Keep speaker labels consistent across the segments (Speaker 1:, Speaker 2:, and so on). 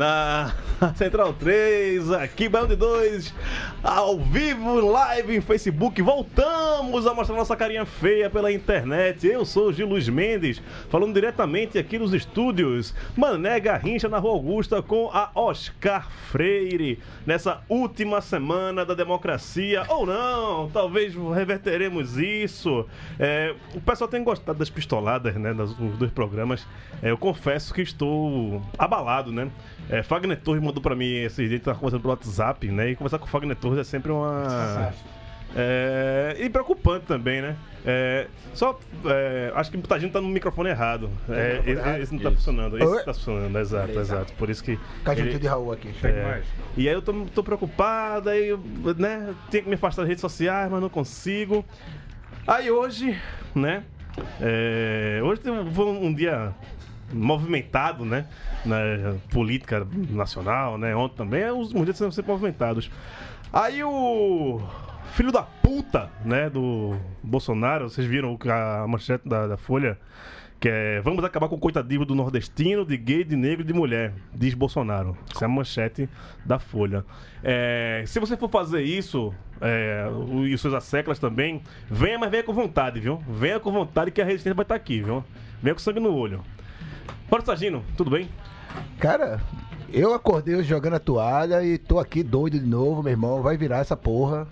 Speaker 1: Na Central 3, aqui Baião de 2, ao vivo, live em Facebook. Voltamos a mostrar nossa carinha feia pela internet. Eu sou o Gil Luiz Mendes, falando diretamente aqui nos estúdios Mané Garrincha, na Rua Augusta, com a Oscar Freire. Nessa última semana da democracia, ou não, talvez reverteremos isso. É, o pessoal tem gostado das pistoladas, né, nos dois programas. É, eu confesso que estou abalado, né? É, Fagner Torres mandou pra mim esses dias, tava conversando pelo WhatsApp, né? E conversar com o Fagner Torres é sempre uma. É, e preocupante também, né? É, só. é, acho que o Tagino tá no microfone errado. É, esse, esse não tá funcionando. Esse
Speaker 2: Oi?
Speaker 1: tá funcionando, exato, exato. Por isso que.
Speaker 2: Cajunto de Raul aqui.
Speaker 1: é, e aí eu tô, tô preocupado, aí eu, né, tenho que me afastar das redes sociais, mas não consigo. Aí hoje, né, é, hoje tem- foi um dia movimentado, né, na política nacional, né, ontem também, os últimos dias são sempre movimentados. Aí o filho da puta, né, do Bolsonaro, vocês viram a manchete da, da Folha, que é Vamos acabar com o coitadismo do nordestino, de gay, de negro e de mulher, diz Bolsonaro. Essa é a manchete da Folha. É, se você for fazer isso, é, e os seus asseclas também, venha, mas venha com vontade, viu? Venha com vontade que a resistência vai estar aqui, viu? Venha com sangue no olho. Bora, Sagino, tudo bem?
Speaker 2: Cara, eu acordei jogando a toalha e tô aqui doido de novo, meu irmão. Vai virar essa porra.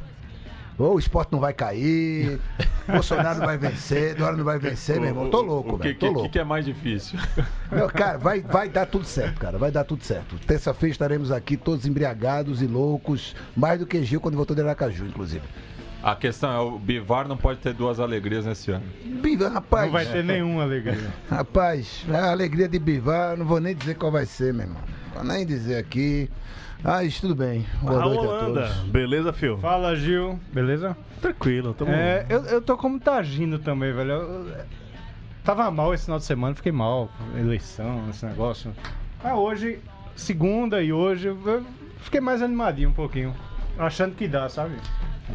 Speaker 2: Ou o esporte não vai cair, Bolsonaro não vai vencer, Dora não vai vencer, meu irmão. Tô louco,
Speaker 3: O que,
Speaker 2: velho. Tô
Speaker 3: que- que é mais difícil?
Speaker 2: Meu, cara, vai, vai dar tudo certo, cara. Vai dar tudo certo. Terça-feira estaremos aqui todos embriagados e loucos. Mais do que Gil quando voltou de Aracaju, inclusive.
Speaker 3: A questão é, o Bivar não pode ter duas alegrias nesse ano.
Speaker 2: Biva, rapaz.
Speaker 4: Não vai ter nenhuma alegria.
Speaker 2: Rapaz, a alegria de Bivar, não vou nem dizer qual vai ser, meu irmão. Vou nem dizer aqui. Mas tudo bem. Boa
Speaker 1: a
Speaker 2: noite a
Speaker 1: Holanda,
Speaker 2: todos.
Speaker 1: beleza, Fio?
Speaker 4: Fala, Gil. Beleza?
Speaker 1: Tranquilo, tamo...
Speaker 4: É, eu, eu tô como Tagino também, velho. Eu- eu- tava mal esse final de semana, fiquei mal. Eleição, esse negócio. Ah, hoje, segunda e hoje, eu fiquei mais animadinho um pouquinho. Achando que dá, sabe?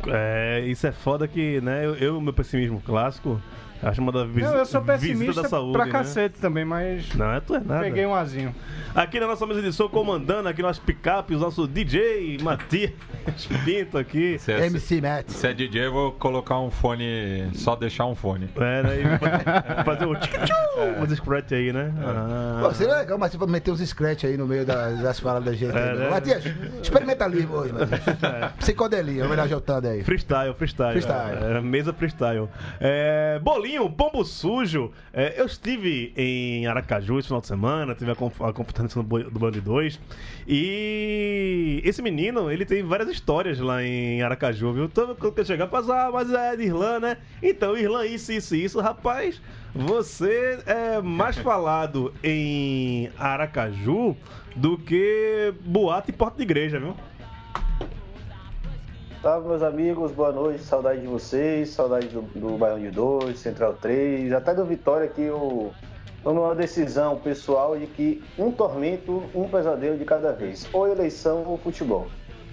Speaker 1: É, isso é foda que, né, eu, eu meu pessimismo clássico, acho uma das vis
Speaker 4: Não, eu sou
Speaker 1: visita
Speaker 4: pessimista
Speaker 1: da saúde,
Speaker 4: pra
Speaker 1: né?
Speaker 4: cacete também, mas
Speaker 1: Não, é tu é nada.
Speaker 4: peguei um azinho.
Speaker 1: Aqui na nossa mesa de som, comandando aqui nosso picape, o nosso DJ Matias Pinto aqui.
Speaker 3: Se é,
Speaker 2: MC Matt.
Speaker 3: se é DJ, eu vou colocar um fone, só deixar um fone.
Speaker 1: É, né, fazer- fazer o tchic-tchu, os scratch aí, né? Ah.
Speaker 2: Pô, seria legal, mas você meter uns scratch aí no meio das, das falas da gente.
Speaker 1: É, né?
Speaker 2: né? Matias, experimentalismo hoje, Matias. Psicodelia, homenagem ao aí.
Speaker 1: Freestyle, freestyle.
Speaker 2: Freestyle.
Speaker 1: É, mesa freestyle. É, bolinho, pombo sujo. É, eu estive em Aracaju esse final de semana, tive a, a competência do, Band 2. E esse menino, ele tem várias histórias lá em Aracaju, viu? Todo mundo quer chegar, mas, ah, mas é de Irlã, né? Então, Irlã, isso, isso, isso. Rapaz, você é mais falado em Aracaju do que boate e porta de igreja, viu?
Speaker 5: Salve meus amigos, boa noite, saudade de vocês, saudade do, do Baião de 2, Central 3, até do Vitória que eu tomei uma decisão pessoal de que um tormento, um pesadelo de cada vez, ou eleição ou futebol.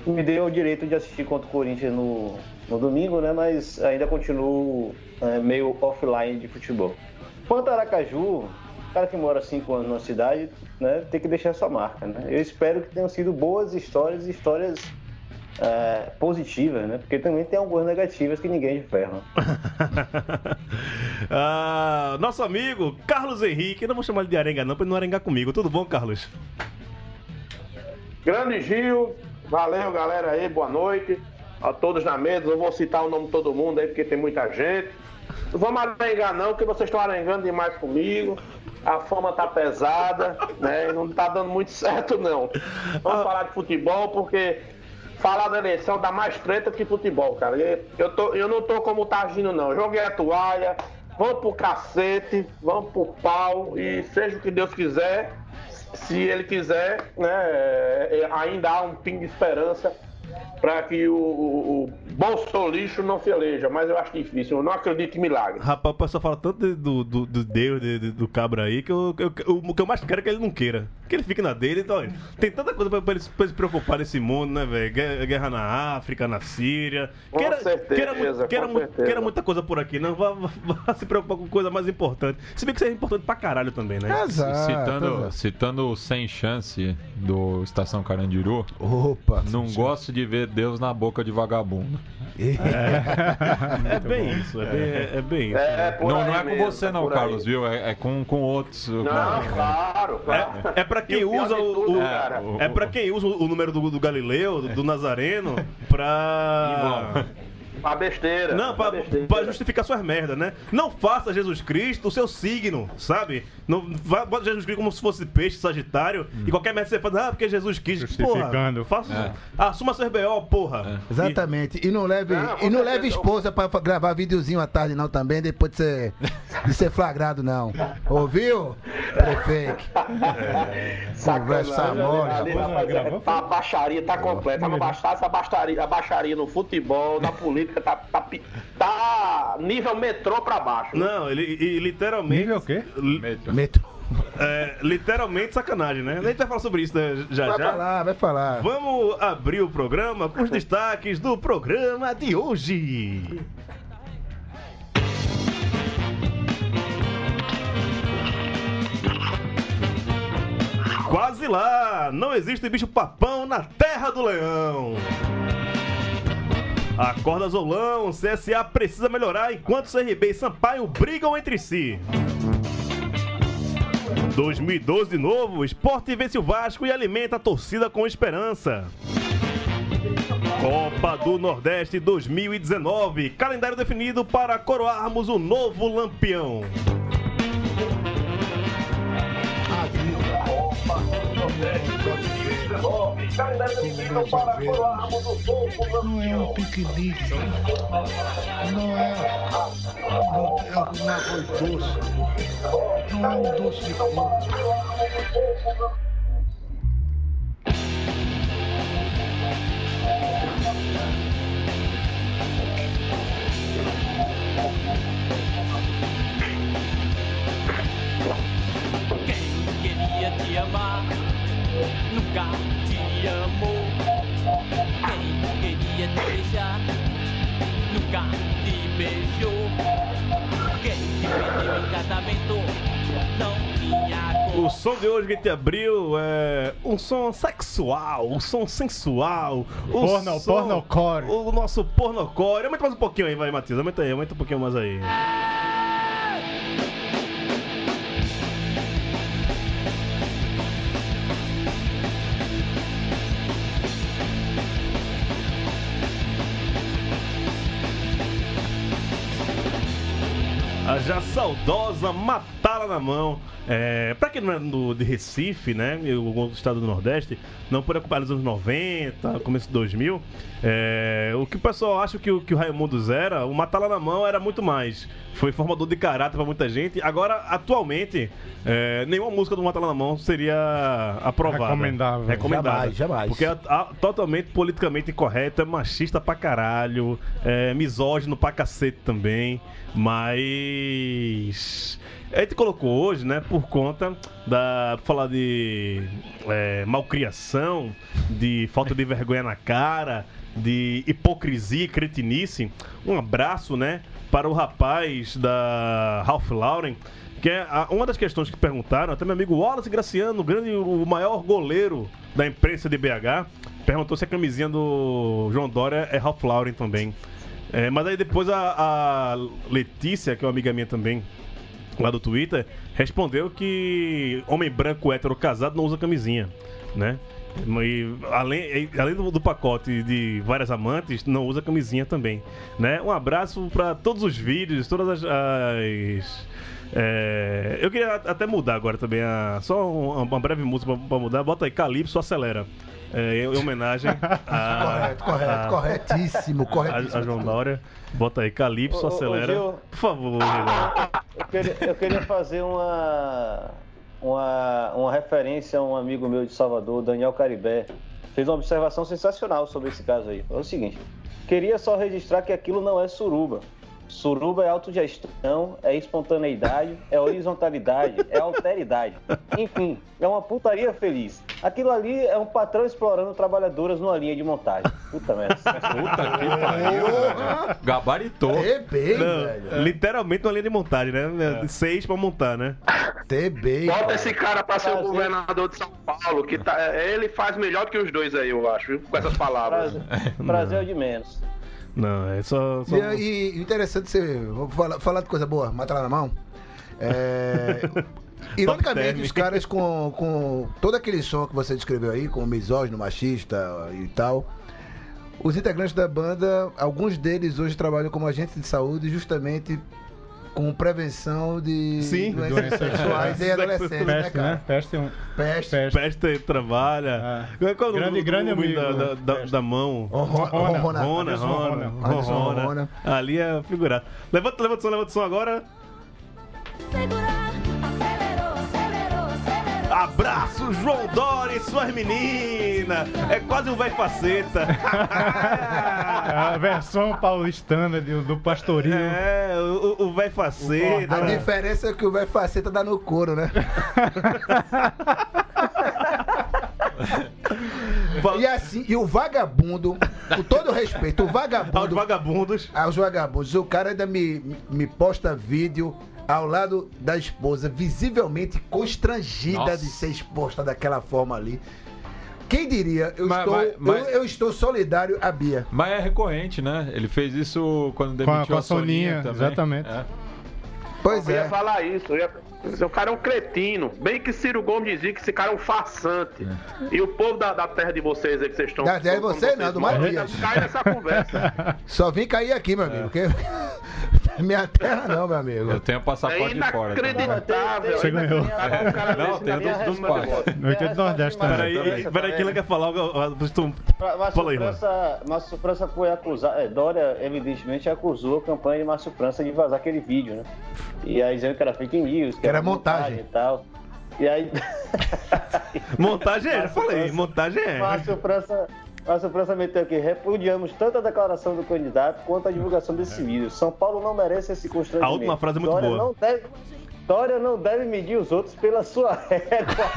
Speaker 5: Me deu o direito de assistir contra o Corinthians no, no domingo, né? Mas ainda continuo é, meio offline de futebol. Quanto a Aracaju, cara que mora cinco anos numa cidade, né, tem que deixar sua marca, né? Eu espero que tenham sido boas histórias, histórias é, positivas, né? Porque também tem algumas negativas que ninguém de ferro.
Speaker 1: Ah, nosso amigo Carlos Henrique, eu não vou chamar ele de arenga não, pra ele não arengar comigo. Tudo bom, Carlos?
Speaker 6: Grande Gil, valeu galera aí, boa noite. A todos na mesa, não vou citar o nome de todo mundo aí, porque tem muita gente. Não vamos arengar não, que vocês estão arengando demais comigo. A fama tá pesada, né? Não tá dando muito certo não. Vamos falar de futebol, porque falar da eleição dá mais treta que futebol, cara. Eu, tô, eu não tô como tá agindo não. Joguei a toalha, vamos pro cacete, vamos pro pau e seja o que Deus quiser, se ele quiser, né, é, ainda há um pingo de esperança para que o, o Bolsolixo não se eleja, mas eu acho difícil, eu não acredito em milagre.
Speaker 1: Rapaz, o pessoal fala tanto de- do, do, do Deus, de- de- do cabra aí, que eu, eu- eu- o que eu mais quero é que ele não queira. Que ele fique na dele. Então, olha, tem tanta coisa pra, pra ele, pra ele se preocupar nesse mundo, né, velho? Guerra, guerra na África, na Síria.
Speaker 6: Com certeza,
Speaker 1: queira, mu- queira,
Speaker 6: com certeza.
Speaker 1: queira muita coisa por aqui, não. Vá, vá- vá se preocupar com coisa mais importante. Se bem que isso é importante pra caralho também, né?
Speaker 2: Exato.
Speaker 3: Citando,
Speaker 2: exato.
Speaker 3: citando o Sem Chance do Estação Carandiru,
Speaker 2: Opa.
Speaker 3: não gosto de ver Deus na boca de vagabundo.
Speaker 1: É bem isso, é bem, é, é bem isso.
Speaker 6: É, por
Speaker 3: Não,
Speaker 6: aí
Speaker 3: não é com
Speaker 6: mesmo,
Speaker 3: você não. Carlos, viu? É, é com, com outros.
Speaker 6: Não, claro, claro.
Speaker 1: É pra quem
Speaker 6: E o pior
Speaker 1: usa o-
Speaker 6: tudo,
Speaker 1: o-
Speaker 6: cara,
Speaker 1: É pra quem usa o número do, do Galileu, do, do Nazareno, pra.
Speaker 6: a besteira.
Speaker 1: Não, pra,
Speaker 6: besteira.
Speaker 1: pra justificar suas merdas, né? Não faça Jesus Cristo o seu signo, sabe? Não bota Jesus Cristo como se fosse peixe, sagitário, e qualquer merda você faz, ah, porque Jesus quis. Porra,
Speaker 4: Justificando.
Speaker 1: faça,
Speaker 3: É.
Speaker 1: assuma seus BO, porra.
Speaker 2: Exatamente. E não leve,
Speaker 6: Não,
Speaker 2: e não leve esposa pra gravar videozinho à tarde, não, também, depois de ser, de ser flagrado, não. Ouviu? Prefeito. Conversa mole.
Speaker 6: Tá, a baixaria tá completa. Não bastasse a baixaria, a baixaria no futebol, na política, tá, tá, pi- tá nível metrô pra baixo.
Speaker 1: Não, ele e, literalmente.
Speaker 4: Nível o quê?
Speaker 1: li-
Speaker 2: Meto.
Speaker 1: é, literalmente sacanagem, né? A gente vai falar sobre isso né, já
Speaker 2: Vai
Speaker 1: já.
Speaker 2: falar, vai falar.
Speaker 1: Vamos abrir o programa com os destaques do programa de hoje. Quase lá! Não existe bicho papão na terra do leão. Acorda Zolão, CSA precisa melhorar enquanto CRB e Sampaio brigam entre si. 2012 de novo, esporte vence o Vasco e alimenta a torcida com esperança. Copa do Nordeste 2019, calendário definido para coroarmos o novo lampião.
Speaker 7: Não é um piquenique. Não é, não é um arroz doce. Não é um doce de coco.
Speaker 8: Quem queria te amar nunca Te nunca te beijou. Quem te pediu em casamento não tinha cor.
Speaker 1: O som de hoje que a gente abriu é um som sexual, um som sensual. um
Speaker 4: Porno-
Speaker 1: som-
Speaker 4: pornocore.
Speaker 1: O nosso pornocore. Aumenta mais um pouquinho aí, vai, Matheus. Aumenta aí, aumenta um pouquinho mais aí. Já saudosa Matala na mão. É, pra quem não é do, de Recife, né? O estado do Nordeste, não por acompanhar nos anos 90, começo de 2000, é, o que o pessoal acha que o, que o Raimundos era, o Matala na mão era muito mais. Foi formador de caráter pra muita gente. Agora, atualmente, é, nenhuma música do Matala na mão seria aprovada.
Speaker 4: Recomendável.
Speaker 1: Recomendável.
Speaker 2: Jamais, jamais.
Speaker 1: Porque é a- totalmente politicamente incorreto, é machista pra caralho, é misógino pra cacete também, mas. A gente colocou hoje, né, por conta da. falar de é, malcriação, de falta de vergonha na cara, de hipocrisia e cretinice. Um abraço, né, para o rapaz da Ralph Lauren. Que é uma das questões que perguntaram, até meu amigo Wallace Graciano, grande, o maior goleiro da imprensa de BH, perguntou se a camisinha do João Dória é Ralph Lauren também. É, mas aí depois a, a Letícia, que é uma amiga minha também, lá do Twitter, respondeu que homem branco hétero casado não usa camisinha, né? E além, além do, do pacote de várias amantes, não usa camisinha também, né? Um abraço para todos os vídeos, todas as... as- é, eu queria até mudar agora também, a, só uma, breve música pra mudar. Bota aí, Calypso Acelera. É, em homenagem a,
Speaker 2: Correto, correto,
Speaker 1: a-
Speaker 2: corretíssimo,
Speaker 1: a,
Speaker 2: corretíssimo.
Speaker 1: a João Dória. Bota aí, Calypso
Speaker 5: Ô, ô, ô,
Speaker 1: Acelera.
Speaker 5: Gil.
Speaker 1: Por favor, Renan.
Speaker 5: Eu queria, eu queria fazer uma, uma, uma referência a um amigo meu de Salvador, Daniel Caribé. Fez uma observação sensacional sobre esse caso aí. É o seguinte: queria só registrar que aquilo não é suruba. Suruba é autogestão, é espontaneidade, é horizontalidade, é alteridade. Enfim, é uma putaria feliz. Aquilo ali é um patrão explorando trabalhadoras numa linha de montagem. Puta merda.
Speaker 3: Puta que pariu, velho. Gabaritou.
Speaker 1: Não,
Speaker 2: velho.
Speaker 1: literalmente uma linha de montagem, né? Seis pra montar, né?
Speaker 2: Bem.
Speaker 6: Bota
Speaker 2: cara.
Speaker 6: esse cara pra ser o governador de São Paulo, que tá, ele faz melhor do que os dois aí, eu acho, viu? com essas palavras.
Speaker 5: Prazer, prazer é o de menos.
Speaker 1: Não, é só. só...
Speaker 2: E, e- interessante você. Vou falar, falar de coisa boa, mata lá na mão. É, ironicamente, os caras com, com todo aquele som que você descreveu aí, com misógino, machista e tal. Os integrantes da banda, alguns deles hoje trabalham como agentes de saúde justamente com prevenção de
Speaker 1: Sim,
Speaker 2: doenças
Speaker 4: doenças
Speaker 2: sexuais em
Speaker 1: sexuais.
Speaker 2: adolescentes, né,
Speaker 4: Peste, né?
Speaker 2: cara?
Speaker 4: Peste é um.
Speaker 2: Peste.
Speaker 4: Peste.
Speaker 1: Peste trabalha.
Speaker 4: Ah.
Speaker 1: Qual é o
Speaker 4: Grande- grande amigo,
Speaker 1: da, da, da-
Speaker 4: Peste.
Speaker 1: da mão?
Speaker 2: Ronrona.
Speaker 4: Ronrona.
Speaker 1: Rona, Rona,
Speaker 4: Rona.
Speaker 1: Ali é figurado. Levanta, levanta o som, levanta o som agora.
Speaker 9: Segurar.
Speaker 1: Abraço, João Dória e suas meninas. É quase um velho faceta.
Speaker 4: A versão paulistana do, do pastorinho.
Speaker 1: É, o o velho faceta.
Speaker 2: A diferença é que o velho faceta dá no couro, né? E assim, e o vagabundo, com todo respeito, o
Speaker 1: Aos
Speaker 2: vagabundo,
Speaker 1: vagabundos.
Speaker 2: aos vagabundos, o cara ainda me, me posta vídeo ao lado da esposa, visivelmente constrangida
Speaker 3: Nossa.
Speaker 2: de ser exposta daquela forma ali. Quem diria, eu,
Speaker 3: Mas-
Speaker 2: estou,
Speaker 3: mas- mas-
Speaker 2: Eu, eu estou solidário à Bia.
Speaker 3: Mas é recorrente, né? Ele fez isso quando
Speaker 4: Com a-
Speaker 3: demitiu
Speaker 4: com a Soninha,
Speaker 3: também.
Speaker 4: exatamente.
Speaker 3: É.
Speaker 2: Pois
Speaker 6: Eu ia
Speaker 2: é.
Speaker 6: falar isso, eu ia... o cara é um cretino. Bem que Ciro Gomes dizia que esse cara é um farsante. E o povo da, da terra de vocês aí que vocês estão.
Speaker 2: Da terra de você não, do
Speaker 6: moram,
Speaker 2: Matias.
Speaker 6: Cai nessa conversa.
Speaker 2: Só vim cair aqui, meu amigo. Porque... Minha terra não, meu amigo.
Speaker 3: Eu tenho passaporte de fora.
Speaker 6: Inacreditável.
Speaker 4: Você ganhou.
Speaker 6: Cara
Speaker 3: Não, tem dos- dos pais.
Speaker 4: Oitenta do Nordeste também.
Speaker 1: Peraí, peraí, que ele quer falar. Fala aí,
Speaker 5: Márcio França foi acusado. É, Dória, evidentemente, acusou a campanha de Márcio França de vazar aquele vídeo, né? E aí dizendo que era fake news, que,
Speaker 2: Que era montagem.
Speaker 5: e tal. E aí.
Speaker 1: Montagem é, já falei. Montagem é.
Speaker 5: Márcio França. Márcio França meteu aqui, repudiamos tanto a declaração do candidato quanto a divulgação desse vídeo. São Paulo não merece esse constrangimento.
Speaker 1: A última frase é muito
Speaker 5: Dória
Speaker 1: boa.
Speaker 5: Não deve, Dória não deve medir os outros pela sua régua.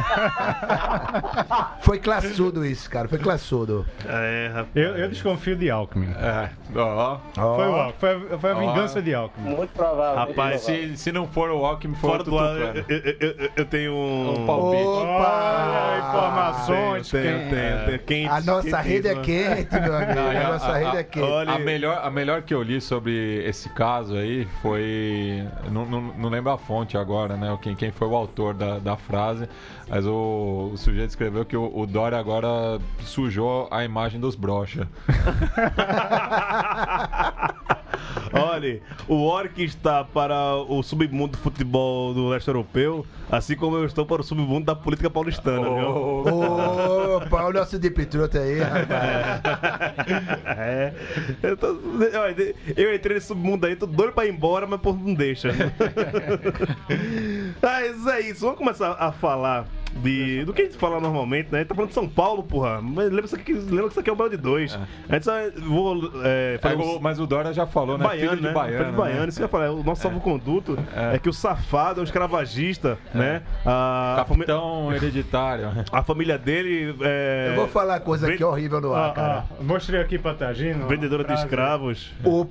Speaker 2: Foi classudo isso, cara. Foi classudo.
Speaker 1: É, rapaz.
Speaker 4: Eu, eu desconfio de Alckmin.
Speaker 3: É. Ó.
Speaker 4: Foi, o Alckmin, foi, a- foi a
Speaker 3: Ó.
Speaker 4: vingança de Alckmin.
Speaker 5: Muito provável.
Speaker 1: Rapaz.
Speaker 3: Se, se não for o Alckmin, for
Speaker 1: Fora do
Speaker 3: tucano.
Speaker 1: eu, eu- eu- eu tenho um.
Speaker 3: Um palpite.
Speaker 4: Olha, informações.
Speaker 1: Tenho, tenho,
Speaker 4: quem-
Speaker 1: tenho, tenho. Quente,
Speaker 2: A nossa rede é
Speaker 1: quentíssima.
Speaker 2: quente, meu amigo.
Speaker 3: Não,
Speaker 2: A
Speaker 3: a-
Speaker 2: nossa
Speaker 3: a-
Speaker 2: rede
Speaker 3: a-
Speaker 2: é quente.
Speaker 1: olha-
Speaker 3: A melhor, a melhor que eu li sobre esse caso aí foi. Não, não, não lembro a fonte agora, né? Quem, quem foi o autor da, da frase, mas o, o sujeito escreveu que o, o Dória agora sujou a imagem dos brocha.
Speaker 1: Olha, o Orc está para o submundo do futebol do leste europeu, assim como eu estou para o submundo da política paulistana, viu?
Speaker 2: Opa, olha o nosso Deep Throat aí, rapaz.
Speaker 1: É. Eu, tô- eu entrei nesse submundo aí, tô doido pra ir embora, mas pô, não deixa. mas é isso, vamos começar a falar de, do que a gente fala normalmente, né? A gente tá falando de São Paulo, porra. Mas lembra, isso aqui, lembra que isso aqui é o Bel de dois. A gente só vou é,
Speaker 3: É, mas o Dória já falou, né?
Speaker 1: Baiano,
Speaker 3: Filho de
Speaker 1: né?
Speaker 3: baiano.
Speaker 1: Filho de baiano,
Speaker 3: né?
Speaker 1: isso que eu ia falar. O nosso salvo-conduto é.
Speaker 3: É.
Speaker 1: que o safado é um escravagista, né? A, a, fami-
Speaker 3: Capitão hereditário.
Speaker 1: a família dele é.
Speaker 2: Eu vou falar coisa aqui
Speaker 1: Vende-
Speaker 2: horrível no ar,
Speaker 4: ó,
Speaker 2: cara.
Speaker 4: mostrei aqui pra Tagino.
Speaker 1: vendedora de escravos.
Speaker 2: O...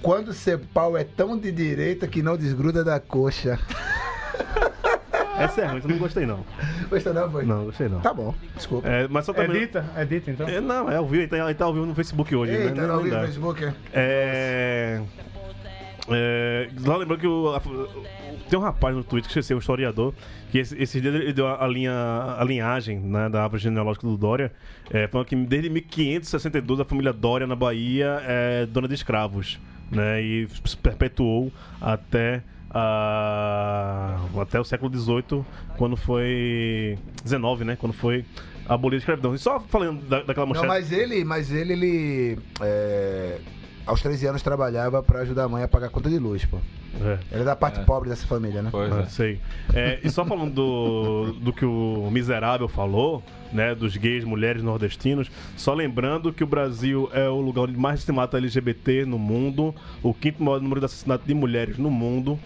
Speaker 2: Quando seu pau é tão de direita que não desgruda da coxa.
Speaker 1: Essa é ruim, eu não gostei não.
Speaker 2: Gostou não, foi?
Speaker 1: Não, gostei não.
Speaker 2: Tá bom, desculpa.
Speaker 1: É, mas só
Speaker 4: É
Speaker 1: também.
Speaker 4: dita? É dita, então?
Speaker 1: É, não, é ao vivo, ele tá, ele tá ao vivo no Facebook hoje,
Speaker 2: Eita,
Speaker 1: né?
Speaker 2: não vi no
Speaker 1: dá.
Speaker 2: Facebook.
Speaker 1: É. É, lá lembrando que o- a- tem um rapaz no Twitter, que esqueci, um historiador, que esse, esses dias ele deu a, linha, a linhagem né, da árvore genealógica do Dória, é, falando que desde 1562 a família Dória na Bahia é dona de escravos, né, e se perpetuou até, a, até o século XVIII, quando foi... 19, né, quando foi abolida a escravidão. E só falando da, daquela
Speaker 2: Não,
Speaker 1: manchete...
Speaker 2: mas ele, mas ele, ele é, aos 13 anos trabalhava pra ajudar a mãe a pagar a conta de luz, pô.
Speaker 1: É.
Speaker 2: Ele é da parte
Speaker 3: É.
Speaker 2: pobre dessa família, né?
Speaker 3: Pois
Speaker 1: Ah,
Speaker 3: é.
Speaker 1: sei. É, e só falando do, do que o miserável falou, né, dos gays, mulheres nordestinos, só lembrando que o Brasil é o lugar onde mais se mata LGBT no mundo, o quinto maior número de assassinatos de mulheres no mundo.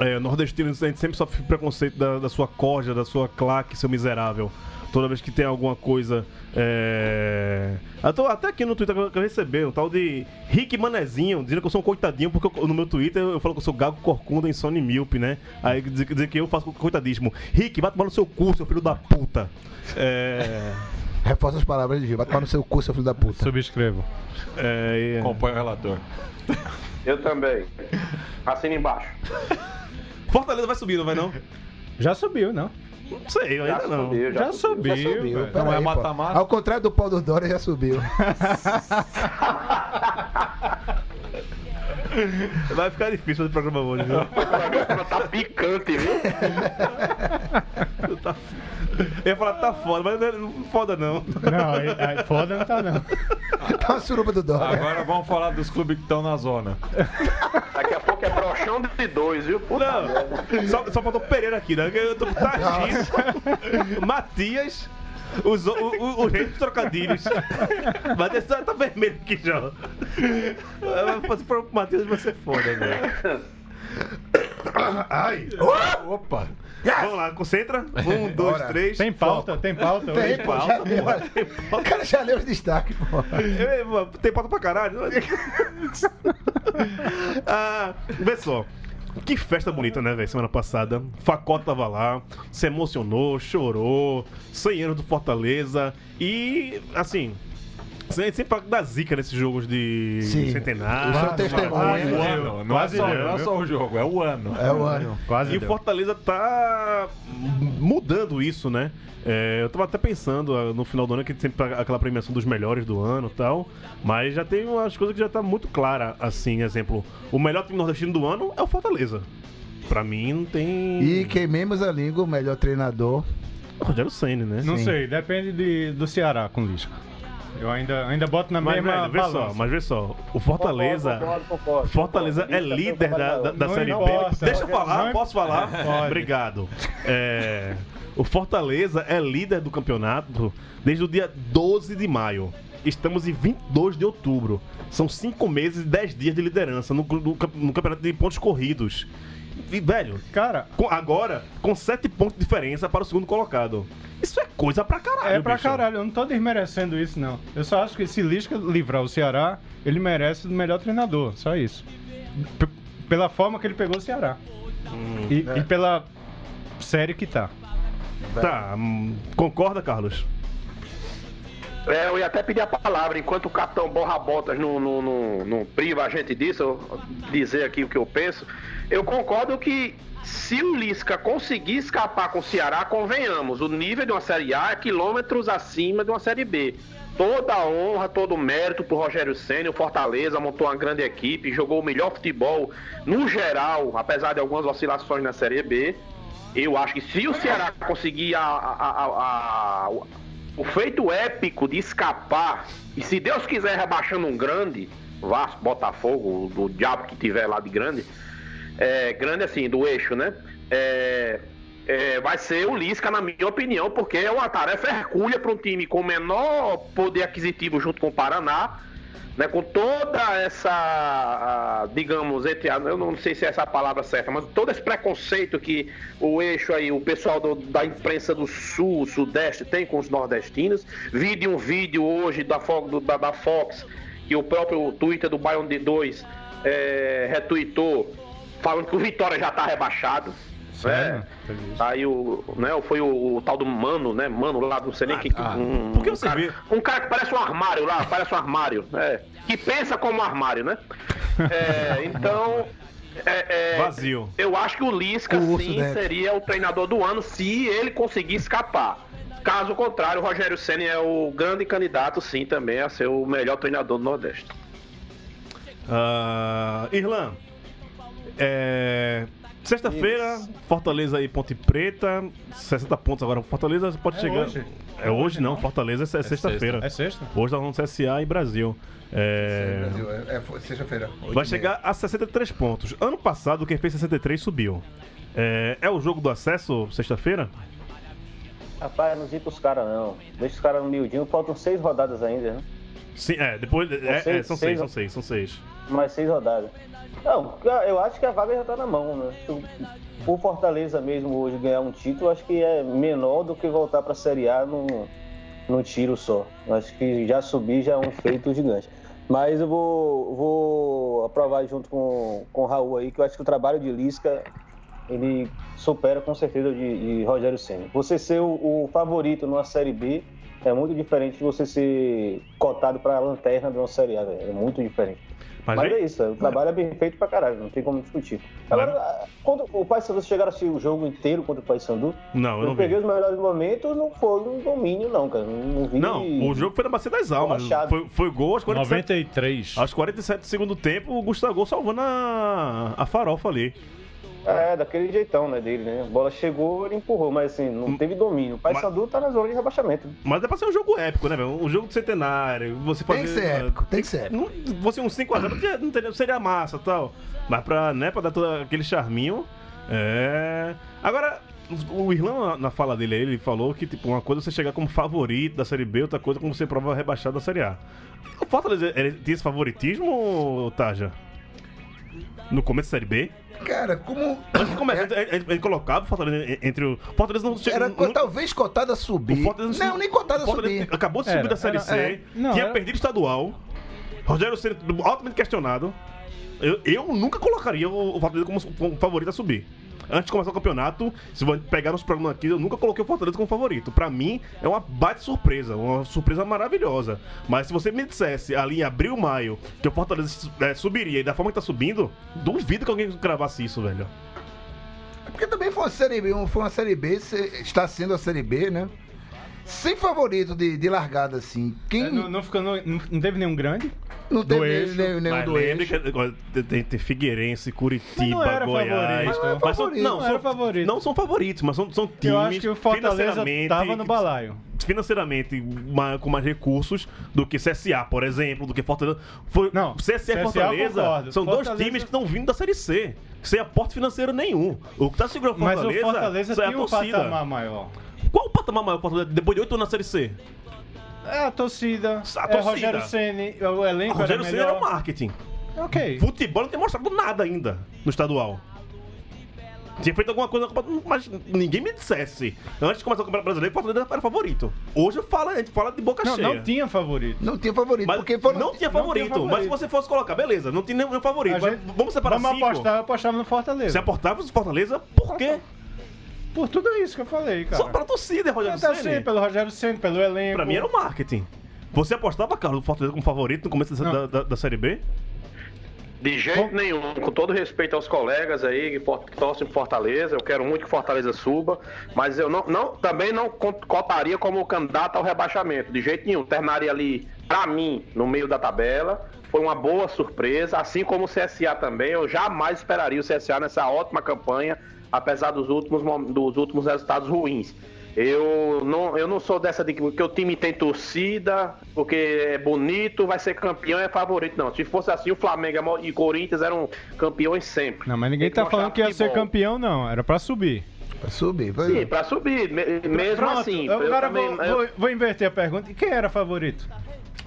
Speaker 1: É, nordestinos, a gente sempre sofre preconceito da, da sua corja, da sua claque, seu miserável. Toda vez que tem alguma coisa. É... Eu tô até aqui no Twitter que eu recebi, um tal de Rick Manezinho, dizendo que eu sou um coitadinho, porque eu- no meu Twitter eu falo que eu sou gago corcunda, insônia e míope, né? Aí dizer, dizer que eu faço coitadismo. Rick, vai tomar no seu cu, seu filho da puta. É.
Speaker 2: Reforça as palavras de Gil. Vai tomar no seu cu, seu filho da puta.
Speaker 4: Subscrevo.
Speaker 1: é, é...
Speaker 3: Acompanha o relator.
Speaker 6: Eu também. Assina embaixo.
Speaker 1: Fortaleza vai subir, não vai não?
Speaker 4: Já subiu, não?
Speaker 1: Não sei,
Speaker 6: Já
Speaker 1: ainda não.
Speaker 6: subiu,
Speaker 4: Já subiu.
Speaker 2: Já subiu,
Speaker 4: velho.
Speaker 2: pera
Speaker 3: Não é mata-mata?
Speaker 2: Ao contrário do pau do Dória, já subiu.
Speaker 1: Vai ficar difícil fazer programa hoje, viu?
Speaker 6: O programa tá picante, viu?
Speaker 1: Tá- Eu ia falar que tá foda, mas não é foda não.
Speaker 4: Não, aí- aí foda não tá não.
Speaker 2: tá uma suruba do Dória.
Speaker 3: Agora vamos falar dos clubes que estão na zona.
Speaker 6: Daqui a pouco é brochão de dois, viu? Puta.
Speaker 1: Não, só, só faltou Pereira aqui, né? Eu tô com Tarcísio, Matias, os, o, o, o rei dos trocadilhos. Matias tá, tá vermelho aqui já. Fazer pro Matias vai ser foda, velho.
Speaker 2: Ai!
Speaker 3: Opa!
Speaker 1: Vamos lá, concentra. Um, dois,
Speaker 2: Bora.
Speaker 1: três.
Speaker 4: Tem pauta, tem pauta.
Speaker 2: Tem, já leu. O cara já leu os destaques,
Speaker 1: Tem pauta pra caralho. ah, vê só. Que festa bonita, né, velho? Semana passada. Facota tava lá, se emocionou, chorou. 100 anos do Fortaleza. E, assim. A gente sempre fala da zica nesses jogos de
Speaker 2: Sim.
Speaker 1: centenário.
Speaker 2: O seu
Speaker 3: Ah,
Speaker 2: testemunho.
Speaker 3: o ano. Não é,
Speaker 4: Quase
Speaker 3: só,
Speaker 4: deu,
Speaker 3: não é só o jogo, é o ano.
Speaker 2: É o ano.
Speaker 4: Quase
Speaker 1: E o. Fortaleza tá mudando isso, né? É, eu tava até pensando ah, no final do ano que tem sempre aquela premiação dos melhores do ano e tal, mas já tem umas coisas que já tá muito clara, assim, exemplo, o melhor time nordestino do ano é o Fortaleza. Pra mim não tem.
Speaker 2: E queimemos a língua, o melhor treinador.
Speaker 1: Rogério Senna, né?
Speaker 4: Não
Speaker 2: Sim.
Speaker 4: sei, depende de, do Ceará com Lisca. Eu ainda, ainda boto na
Speaker 1: Mas,
Speaker 4: mesma
Speaker 1: velho, vê só, mas vê só, o Fortaleza.
Speaker 5: Concordo, concordo,
Speaker 1: Fortaleza é líder da, da, da
Speaker 4: Não
Speaker 1: Série B. Deixa eu falar,
Speaker 4: Não
Speaker 1: posso falar?
Speaker 4: Pode.
Speaker 1: Obrigado. É, o Fortaleza é líder do campeonato desde o dia 12 de maio. Estamos em 22 de outubro. São 5 meses e 10 dias de liderança no, no, no campeonato de pontos corridos. E, velho,
Speaker 4: Cara,
Speaker 1: com- agora, com 7 pontos de diferença para o segundo colocado. Isso é coisa pra caralho.
Speaker 4: é pra
Speaker 1: bicho.
Speaker 4: caralho, eu não tô desmerecendo isso, não. Eu só acho que se Lisca livrar o Ceará, ele merece o melhor treinador, só isso. P- pela forma que ele pegou o Ceará.
Speaker 1: Hum,
Speaker 4: E, e pela série que tá.
Speaker 1: tá, hum, concorda, Carlos?
Speaker 6: É, eu ia até pedir a palavra, enquanto o capitão Borra Botas não, não, não, não priva a gente disso, eu dizer aqui o que eu penso. Eu concordo que se o Lisca conseguir escapar com o Ceará, convenhamos, o nível de uma Série A é quilômetros acima de uma Série B. Toda a honra, todo o mérito pro Rogério Senna, o Fortaleza montou uma grande equipe, jogou o melhor futebol no geral, apesar de algumas oscilações na Série B. Eu acho que se o Ceará conseguir a- a- a- o feito épico de escapar, e se Deus quiser rebaixando um grande, Vasco, Botafogo, do diabo que tiver lá de grande, é, grande assim, do eixo, né? É, é, vai ser o Lisca, na minha opinião, porque é uma tarefa hercúlea para um time com menor poder aquisitivo junto com o Paraná, né, com toda essa, digamos, entre eu não sei se é essa a palavra certa, mas todo esse preconceito que o eixo aí, o pessoal do- da imprensa do sul, sudeste tem com os nordestinos. Vi de um vídeo hoje da, da, da Fox que o próprio Twitter do Bayern de 2 é, retweetou falando que o Vitória já tá rebaixado.
Speaker 4: Sério?
Speaker 6: É.
Speaker 4: Isso.
Speaker 6: Aí o, né, foi o, o tal do Mano, né? Mano lá, não sei nem que.
Speaker 3: ah,
Speaker 6: um,
Speaker 1: por que
Speaker 6: um
Speaker 1: você
Speaker 6: cara, um cara que parece um armário lá, parece um armário, é, que pensa como um armário, né? É, então. é, é,
Speaker 1: Vazio.
Speaker 6: Eu acho que o Lisca,
Speaker 2: O
Speaker 6: sim, seria o treinador do ano se ele conseguir escapar. Caso contrário, o Rogério Senna é o grande candidato, sim, também a ser o melhor treinador do Nordeste.
Speaker 1: Ah, Irlan, é, sexta-feira, Fortaleza e Ponte Preta, 60 pontos agora. Fortaleza pode
Speaker 4: É
Speaker 1: chegar.
Speaker 4: hoje.
Speaker 1: É hoje não, Fortaleza é, sexta-feira.
Speaker 4: É sexta?
Speaker 1: Hoje nós vamos CSA e Brasil. É,
Speaker 2: Brasil, é, é foi sexta-feira.
Speaker 1: vai chegar a 63 pontos. Ano passado, quem fez 63 subiu. É, é o jogo do acesso, sexta-feira?
Speaker 5: Rapaz, não zica os caras não. Deixa os caras no miudinho, faltam seis rodadas ainda, né?
Speaker 1: Sim, é, depois. é,
Speaker 5: seis-
Speaker 1: é, são
Speaker 5: seis-
Speaker 1: seis, são seis, são seis.
Speaker 5: Mais seis rodadas. Não, eu acho que a vaga já tá na mão, né? O- Fortaleza mesmo hoje ganhar um título, acho que é menor do que voltar pra Série A num, num tiro só. Acho que já subir já é um feito gigante. Mas eu vou, vou aprovar junto com, com o Raul aí, que eu acho que o trabalho de Lisca ele supera com certeza o de, de Rogério Senna. Você ser o, o favorito numa Série B é muito diferente de você ser cotado pra lanterna de uma Série A, velho. É muito diferente.
Speaker 1: Mas,
Speaker 5: Mas,
Speaker 1: aí-
Speaker 5: é isso, o trabalho é bem feito pra caralho, não tem como discutir. Agora, quando o Paysandu vocês chegaram a assistir o jogo inteiro contra o Paysandu,
Speaker 1: Não, eu
Speaker 5: eu
Speaker 1: não
Speaker 5: peguei
Speaker 1: vi.
Speaker 5: os melhores momentos, não foi um domínio não, cara. Não, não vi.
Speaker 1: Não, o jogo foi na Bacia das Almas. Foi, foi gol aos 47,
Speaker 4: 93.
Speaker 1: aos 47 do segundo tempo, o Gustavo salvando a, a farofa ali.
Speaker 5: É, daquele jeitão, né, dele, né? A bola chegou, ele empurrou, mas assim, não teve domínio. O Paysandu tá na zona de rebaixamento.
Speaker 1: Mas é pra ser um jogo épico, né, velho? Um jogo de centenário. Você fazer,
Speaker 2: Tem que ser épico, tem que ser épico.
Speaker 1: Não, fosse um 5x0, não teria, seria massa e tal. Mas pra, né, pra dar todo aquele charminho. É. Agora, o Irlan, na- fala dele aí, ele falou que, tipo, uma coisa é você chegar como favorito da Série B, outra coisa é como você prova rebaixado da Série A. O Fortaleza, ele tem esse favoritismo, Taja? No começo da Série B?
Speaker 2: Cara, como.
Speaker 1: Antes de começar, ele, ele- ele colocava o Fortaleza en- entre o. Fortaleza não chega.
Speaker 2: Era
Speaker 1: não-
Speaker 2: talvez cotada a subir.
Speaker 1: Fortaleza
Speaker 2: Não, nem cotada a subir.
Speaker 1: Acabou de subir
Speaker 4: Era,
Speaker 1: da Série
Speaker 4: era,
Speaker 1: C.
Speaker 4: é. Não,
Speaker 1: tinha
Speaker 4: era-
Speaker 1: perdido o estadual. Rogério Ceni altamente questionado. Eu, eu nunca colocaria o, o Fortaleza como, como favorito a subir. Antes de começar o campeonato, se pegar nos programas aqui, eu nunca coloquei o Fortaleza como favorito. Pra mim, é uma baita surpresa, uma surpresa maravilhosa. Mas se você me dissesse ali em abril, maio, que o Fortaleza é, subiria e da forma que tá subindo, duvido que alguém cravasse isso, velho.
Speaker 2: Porque também foi uma série B, foi uma série B, está sendo a série B, né? Sem favorito de, de largada, assim. Quem
Speaker 4: É, não, não, ficou, não, não teve nenhum grande?
Speaker 2: não
Speaker 4: do
Speaker 2: teve
Speaker 4: eixo,
Speaker 2: nenhum
Speaker 1: Mas
Speaker 2: do
Speaker 1: lembre
Speaker 2: eixo.
Speaker 1: que agora tem, tem Figueirense, Curitiba,
Speaker 4: Mas
Speaker 1: Goiás.
Speaker 4: favorito.
Speaker 2: Mas não é
Speaker 1: Mas são- não,
Speaker 4: Não
Speaker 1: são,
Speaker 4: favorito.
Speaker 1: não são favoritos, mas são, são times
Speaker 4: Eu acho que o Fortaleza
Speaker 1: financeiramente-
Speaker 4: tava no balaio.
Speaker 1: Financeiramente com mais recursos do que CSA, por exemplo, do que Fortaleza. Foi,
Speaker 4: Não,
Speaker 1: CSA e
Speaker 4: CSA
Speaker 1: Fortaleza
Speaker 4: concordo.
Speaker 1: são dois
Speaker 4: Fortaleza-
Speaker 1: times que estão vindo da Série C, sem aporte financeiro nenhum. O que tá segurando
Speaker 4: Mas
Speaker 1: Fortaleza,
Speaker 4: o Fortaleza
Speaker 1: é a
Speaker 4: tem um
Speaker 1: torcida.
Speaker 4: patamar maior.
Speaker 1: Qual o patamar maior do Fortaleza depois de oito anos na Série C?
Speaker 4: É a torcida,
Speaker 1: A
Speaker 4: é
Speaker 1: torcida.
Speaker 4: Rogério Ceni, o elenco
Speaker 1: Rogério
Speaker 4: era
Speaker 1: Ceni era
Speaker 4: melhor.
Speaker 1: marketing.
Speaker 4: Ok.
Speaker 1: Futebol não tem mostrado nada ainda no estadual. Tinha feito alguma coisa, mas ninguém me dissesse. Antes de começar o Campeonato Brasileiro, o Fortaleza era favorito. Hoje eu falo, a gente fala de boca
Speaker 4: Não,
Speaker 1: cheia.
Speaker 4: não tinha favorito.
Speaker 2: Não tinha favorito,
Speaker 1: Mas
Speaker 2: porque foram...
Speaker 1: não tinha
Speaker 4: não
Speaker 1: favorito,
Speaker 4: tinha
Speaker 1: mas
Speaker 4: favorito.
Speaker 1: se você fosse colocar, beleza, não tinha nenhum favorito. Mas
Speaker 4: gente-
Speaker 1: vamos separar
Speaker 4: Vamos
Speaker 1: cinco.
Speaker 4: apostar, eu apostava no Fortaleza.
Speaker 1: Você aportava no Fortaleza, por quê?
Speaker 4: Por tudo isso que eu falei, cara.
Speaker 1: Só pra torcida, Rogério Ceni.
Speaker 4: sim, pelo Rogério Ceni, pelo elenco.
Speaker 1: Pra mim era o marketing. Você apostava, Carlos, no Fortaleza como favorito no começo da, da, da Série B?
Speaker 6: De jeito nenhum, com todo respeito aos colegas aí que for- que torcem Fortaleza, eu quero muito que Fortaleza suba, mas eu não, não- também não cotaria como candidato ao rebaixamento, de jeito nenhum. Terminaria ali, pra mim, no meio da tabela. Foi uma boa surpresa, assim como o CSA também. Eu jamais esperaria o CSA nessa ótima campanha, apesar dos últimos, dos últimos resultados ruins. Eu não, eu não sou dessa de que, o time tem torcida, porque é bonito, vai ser campeão, é favorito. Não, se fosse assim, o Flamengo e Corinthians eram campeões sempre.
Speaker 4: Não, mas ninguém tá falando que ia ser
Speaker 6: mostrar
Speaker 4: campeão, não. Era pra subir.
Speaker 2: Pra subir, vai
Speaker 6: Sim, pra subir, me- mesmo
Speaker 4: Pronto,
Speaker 6: assim.
Speaker 4: eu,
Speaker 6: eu
Speaker 4: agora
Speaker 6: também,
Speaker 4: vou,
Speaker 6: eu-
Speaker 4: vou, vou inverter a pergunta. E quem era favorito?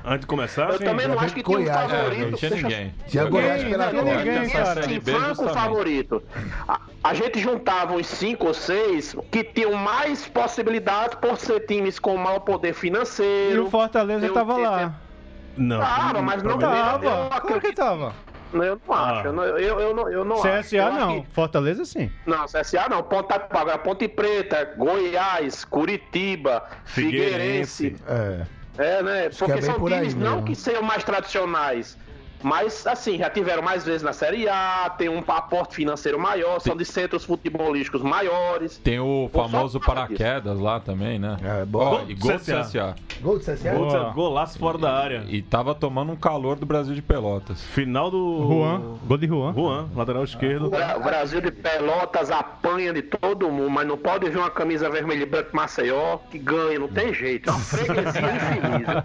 Speaker 1: Antes de começar?
Speaker 6: eu também não acho que tinha um
Speaker 2: Goiás,
Speaker 3: É,
Speaker 6: favorito.
Speaker 3: não tinha ninguém.
Speaker 2: Tinha Goiás pela costa.
Speaker 4: ninguém,
Speaker 6: Tinha,
Speaker 4: cara.
Speaker 6: assim, franco
Speaker 3: justamente.
Speaker 6: favorito. A, a gente juntava uns cinco ou seis que tinham mais possibilidades por ser times com maior poder
Speaker 4: E
Speaker 6: financeiro.
Speaker 4: o Fortaleza
Speaker 6: Eu
Speaker 4: tava
Speaker 6: tenho-
Speaker 4: lá.
Speaker 1: Não.
Speaker 6: Tava, mas não
Speaker 1: mim-
Speaker 6: Eu
Speaker 4: Tava. Como que tava?
Speaker 6: Eu não
Speaker 1: Ah.
Speaker 6: acho. Eu, não- eu, eu não, eu não acho.
Speaker 4: CSA
Speaker 6: Eu acho
Speaker 4: não,
Speaker 6: que-
Speaker 4: Fortaleza sim.
Speaker 6: Não, CSA não. Ponta, Ponte Preta, Goiás, Curitiba, Figueirense.
Speaker 2: É.
Speaker 6: É, né?
Speaker 2: é
Speaker 6: Porque
Speaker 2: bem
Speaker 6: são
Speaker 2: por aí
Speaker 6: times não que sejam mais tradicionais. Mas, assim, já tiveram mais vezes na Série A, tem um aporte financeiro maior, são de centros futebolísticos maiores.
Speaker 3: Tem o famoso paraquedas lá também, né?
Speaker 2: É, bom.
Speaker 3: Ó,
Speaker 1: Gol
Speaker 3: e
Speaker 1: do
Speaker 3: gol do
Speaker 1: CSA.
Speaker 2: Gol do CSA?
Speaker 1: Gol-
Speaker 4: Boa.
Speaker 1: Golaço fora da área.
Speaker 3: E tava tomando um calor do Brasil de Pelotas.
Speaker 1: Final do.
Speaker 4: Juan, gol de Juan.
Speaker 1: Juan, lateral esquerdo.
Speaker 6: O Bra- o Brasil de Pelotas apanha de todo mundo, mas não pode ver uma camisa vermelha e branca Maceió que ganha, não tem jeito. É uma freguesia infinita.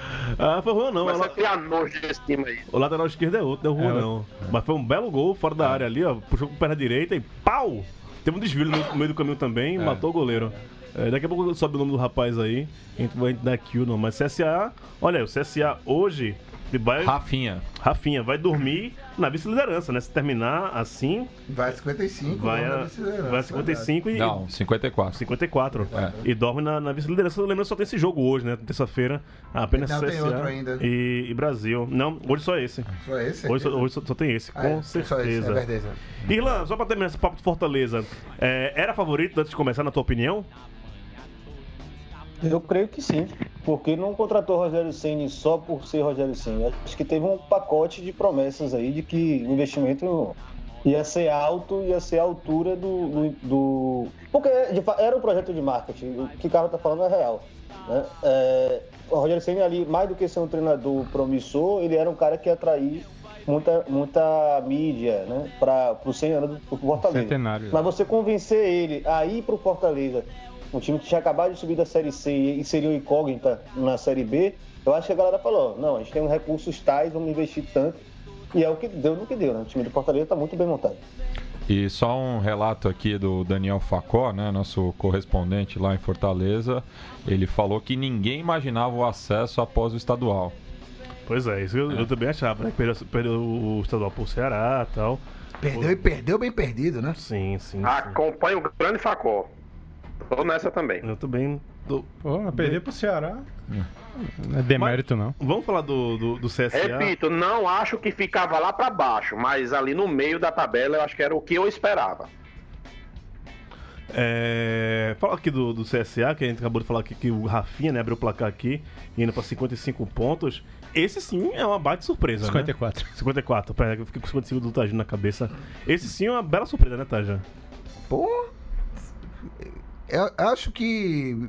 Speaker 1: Ah, foi Juan não.
Speaker 6: Mas
Speaker 1: ela-
Speaker 6: criar nojo desse time aí.
Speaker 1: O lateral esquerdo é outro, não é Juan
Speaker 4: É,
Speaker 1: não. Mas foi um belo gol fora da área ali, ó. Puxou com a perna direita e pau! Teve um desvio no meio, do caminho também, matou o goleiro. É, daqui a pouco sobe o nome do rapaz aí. A gente vai dar kill não. Mas CSA, olha aí, o CSA hoje vai.
Speaker 3: Rafinha.
Speaker 1: Rafinha vai dormir na vice-liderança, né? Se terminar assim,
Speaker 2: Vai a 55.
Speaker 1: vai a,
Speaker 2: na vice-liderança,
Speaker 1: vai a 55 e.
Speaker 3: Não, 54.
Speaker 1: 54.
Speaker 3: É.
Speaker 1: E dorme na, na vice-liderança. Lembrando que só tem esse jogo hoje, né? Terça-feira. Apenas
Speaker 2: Não, tem
Speaker 1: CSA
Speaker 2: outro ainda.
Speaker 1: E, e Brasil. Não, hoje só esse.
Speaker 2: Só esse?
Speaker 1: Hoje, só, hoje só, só tem esse,
Speaker 2: Ah,
Speaker 1: com
Speaker 2: é, Só esse,
Speaker 1: certeza.
Speaker 2: é verdade.
Speaker 1: Irlan, só pra terminar esse papo de Fortaleza, é, era favorito antes de começar, na tua opinião?
Speaker 5: Eu creio que sim, porque não contratou Rogério Ceni só por ser Rogério Ceni. Acho que teve um pacote de promessas aí de que o investimento ia ser alto, ia ser a altura do. do, do- Porque era um projeto de marketing, o que o Carlos tá falando é real. Né? É, o Rogério Ceni ali, mais do que ser um treinador promissor, ele era um cara que ia atrair muita, muita mídia né? para o 100 anos do Fortaleza.
Speaker 4: Centenário.
Speaker 5: Mas você convencer ele a ir pro Fortaleza, um time que tinha acabado de subir da Série C e seria um incógnita na Série B, eu acho que a galera falou, não, a gente tem recursos tais, vamos investir tanto. E é o que deu no que deu, né? O time do Fortaleza tá muito bem montado.
Speaker 3: E só um relato aqui do Daniel Facó, né, nosso correspondente lá em Fortaleza. Ele falou que ninguém imaginava o acesso após o estadual.
Speaker 1: Pois é, isso eu, eu também achava, né? Que perdeu, perdeu o estadual pro Ceará e tal.
Speaker 2: Perdeu e perdeu bem perdido, né?
Speaker 1: Sim, sim. sim.
Speaker 6: Acompanha o grande Facó. Tô nessa também.
Speaker 1: Eu também. tô-
Speaker 4: Pô, mas perder pro Ceará. Não é demérito, não.
Speaker 1: Vamos falar do, do, do CSA.
Speaker 6: Repito, não acho que ficava lá pra baixo, mas ali no meio da tabela eu acho que era o que eu esperava.
Speaker 1: É, fala aqui do, do CSA, que a gente acabou de falar aqui que o Rafinha né, abriu o placar aqui, indo pra 55 pontos. Esse sim é uma baita surpresa.
Speaker 4: 54.
Speaker 1: Né? 54, pera, eu fiquei com 55 do Tajano na cabeça. Esse sim é uma bela surpresa, né, Taja?
Speaker 2: Pô. Eu acho que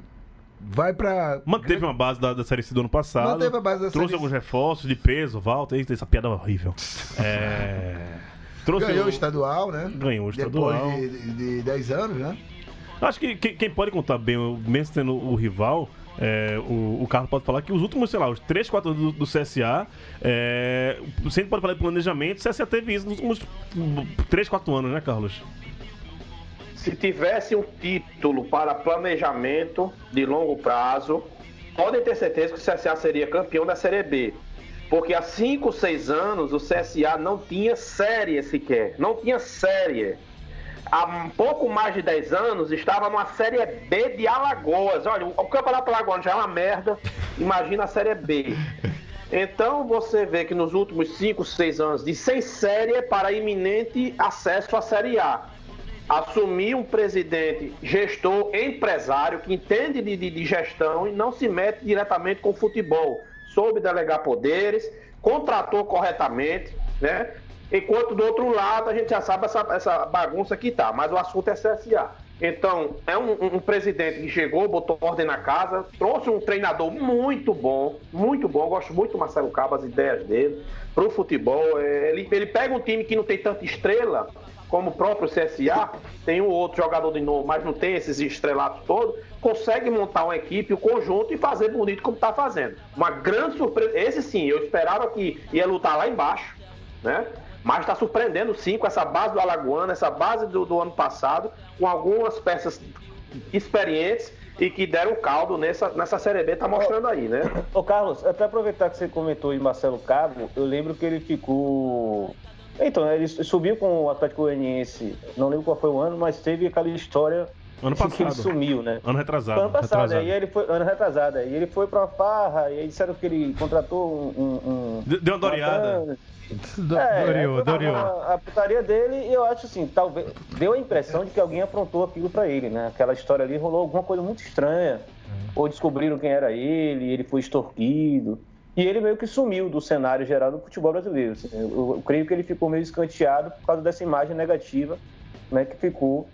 Speaker 2: vai pra.
Speaker 1: Manteve uma base da, da Série C do ano passado.
Speaker 2: Manteve a base da
Speaker 1: Trouxe
Speaker 2: Série
Speaker 1: alguns reforços de peso, Walter. Eita, essa piada é horrível. É. Trouxe
Speaker 2: Ganhou
Speaker 1: o-
Speaker 2: estadual, né?
Speaker 1: Ganhou o estadual.
Speaker 2: Depois de, de, de 10 anos, né?
Speaker 1: Acho que quem, quem pode contar bem, mesmo tendo o rival, é, o, o Carlos pode falar que os últimos, sei lá, os 3, 4 anos do, do CSA, é, Centro pode falar de planejamento, o CSA teve isso nos últimos 3, 4 anos, né, Carlos?
Speaker 6: Se tivesse um título para planejamento de longo prazo, podem ter certeza que o CSA seria campeão da Série B. Porque há 5, 6 anos o CSA não tinha série sequer. Não tinha série. Há pouco mais de 10 anos estava numa Série B de Alagoas. Olha, o Campeonato Alagoano já é uma merda. Imagina a Série B. Então você vê que nos últimos 5, 6 anos de sem série para iminente acesso à Série A assumir um presidente gestor empresário que entende de, de- de gestão e não se mete diretamente com o futebol, soube delegar poderes, contratou corretamente, né? Enquanto do outro lado a gente já sabe essa, essa bagunça que tá, mas o assunto é CSA. Então, é um, um- presidente que chegou, botou ordem na casa, trouxe um treinador muito bom, muito bom. Gosto muito do Marcelo Cabo, as ideias dele para o futebol. É, Ele, ele pega um time que não tem tanta estrela, como o próprio CSA, tem um outro jogador de novo, mas não tem esses estrelatos todos, consegue montar uma equipe, o conjunto e fazer bonito como está fazendo. Uma grande surpresa. Esse sim, eu esperava que ia lutar lá embaixo, né? Mas está surpreendendo sim com essa base do Alagoano, essa base do, do ano passado, com algumas peças experientes e que deram caldo nessa, nessa Série B, tá mostrando aí, né?
Speaker 5: Ô Carlos, até aproveitar que você comentou em Marcelo Cabo, eu lembro que ele ficou. Então, ele subiu com o Atlético Goianiense, não lembro qual foi o ano, mas teve aquela história
Speaker 1: Ano
Speaker 5: que ele
Speaker 1: passado.
Speaker 5: sumiu, né?
Speaker 1: Ano retrasado.
Speaker 5: Ano passado,
Speaker 1: retrasado.
Speaker 5: aí ele foi, ano retrasado, aí ele foi pra uma farra, e aí disseram que ele contratou um. um, um
Speaker 1: De- Deu uma doreada.
Speaker 4: Do-
Speaker 5: É,
Speaker 4: Doriou, Doriou.
Speaker 5: A, a putaria dele, e eu acho assim, talvez. Deu a impressão de que alguém aprontou aquilo pra ele, né? Aquela história ali rolou alguma coisa muito estranha. Ou descobriram quem era ele, ele foi extorquido. E ele meio que sumiu do cenário geral do futebol brasileiro. assim. Eu, eu creio que ele ficou meio escanteado por causa dessa imagem negativa né, que ficou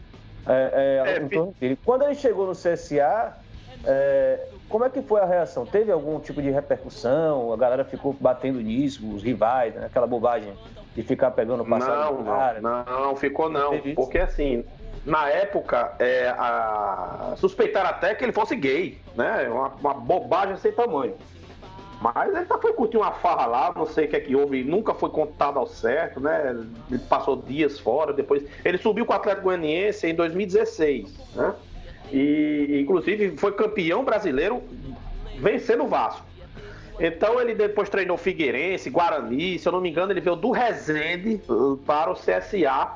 Speaker 5: é, é,
Speaker 6: É,
Speaker 5: em torno dele. Quando ele chegou no CSA, é, como é que foi a reação? Teve algum tipo de repercussão? A galera ficou batendo nisso, os rivais, né? aquela bobagem de ficar pegando o passado
Speaker 6: Não,
Speaker 5: cara.
Speaker 6: não, não, ficou não. Porque assim, na época, é, a... suspeitaram até que ele fosse gay, né? Uma, uma bobagem sem tamanho. Mas ele tá, foi curtir uma farra lá, não sei o que é que houve, nunca foi contado ao certo, né? Ele passou dias fora, depois. Ele subiu com o Atlético Goianiense em 2016, né? E inclusive foi campeão brasileiro vencendo o Vasco. Então ele depois treinou Figueirense, Guarani, se eu não me engano, ele veio do Resende para o CSA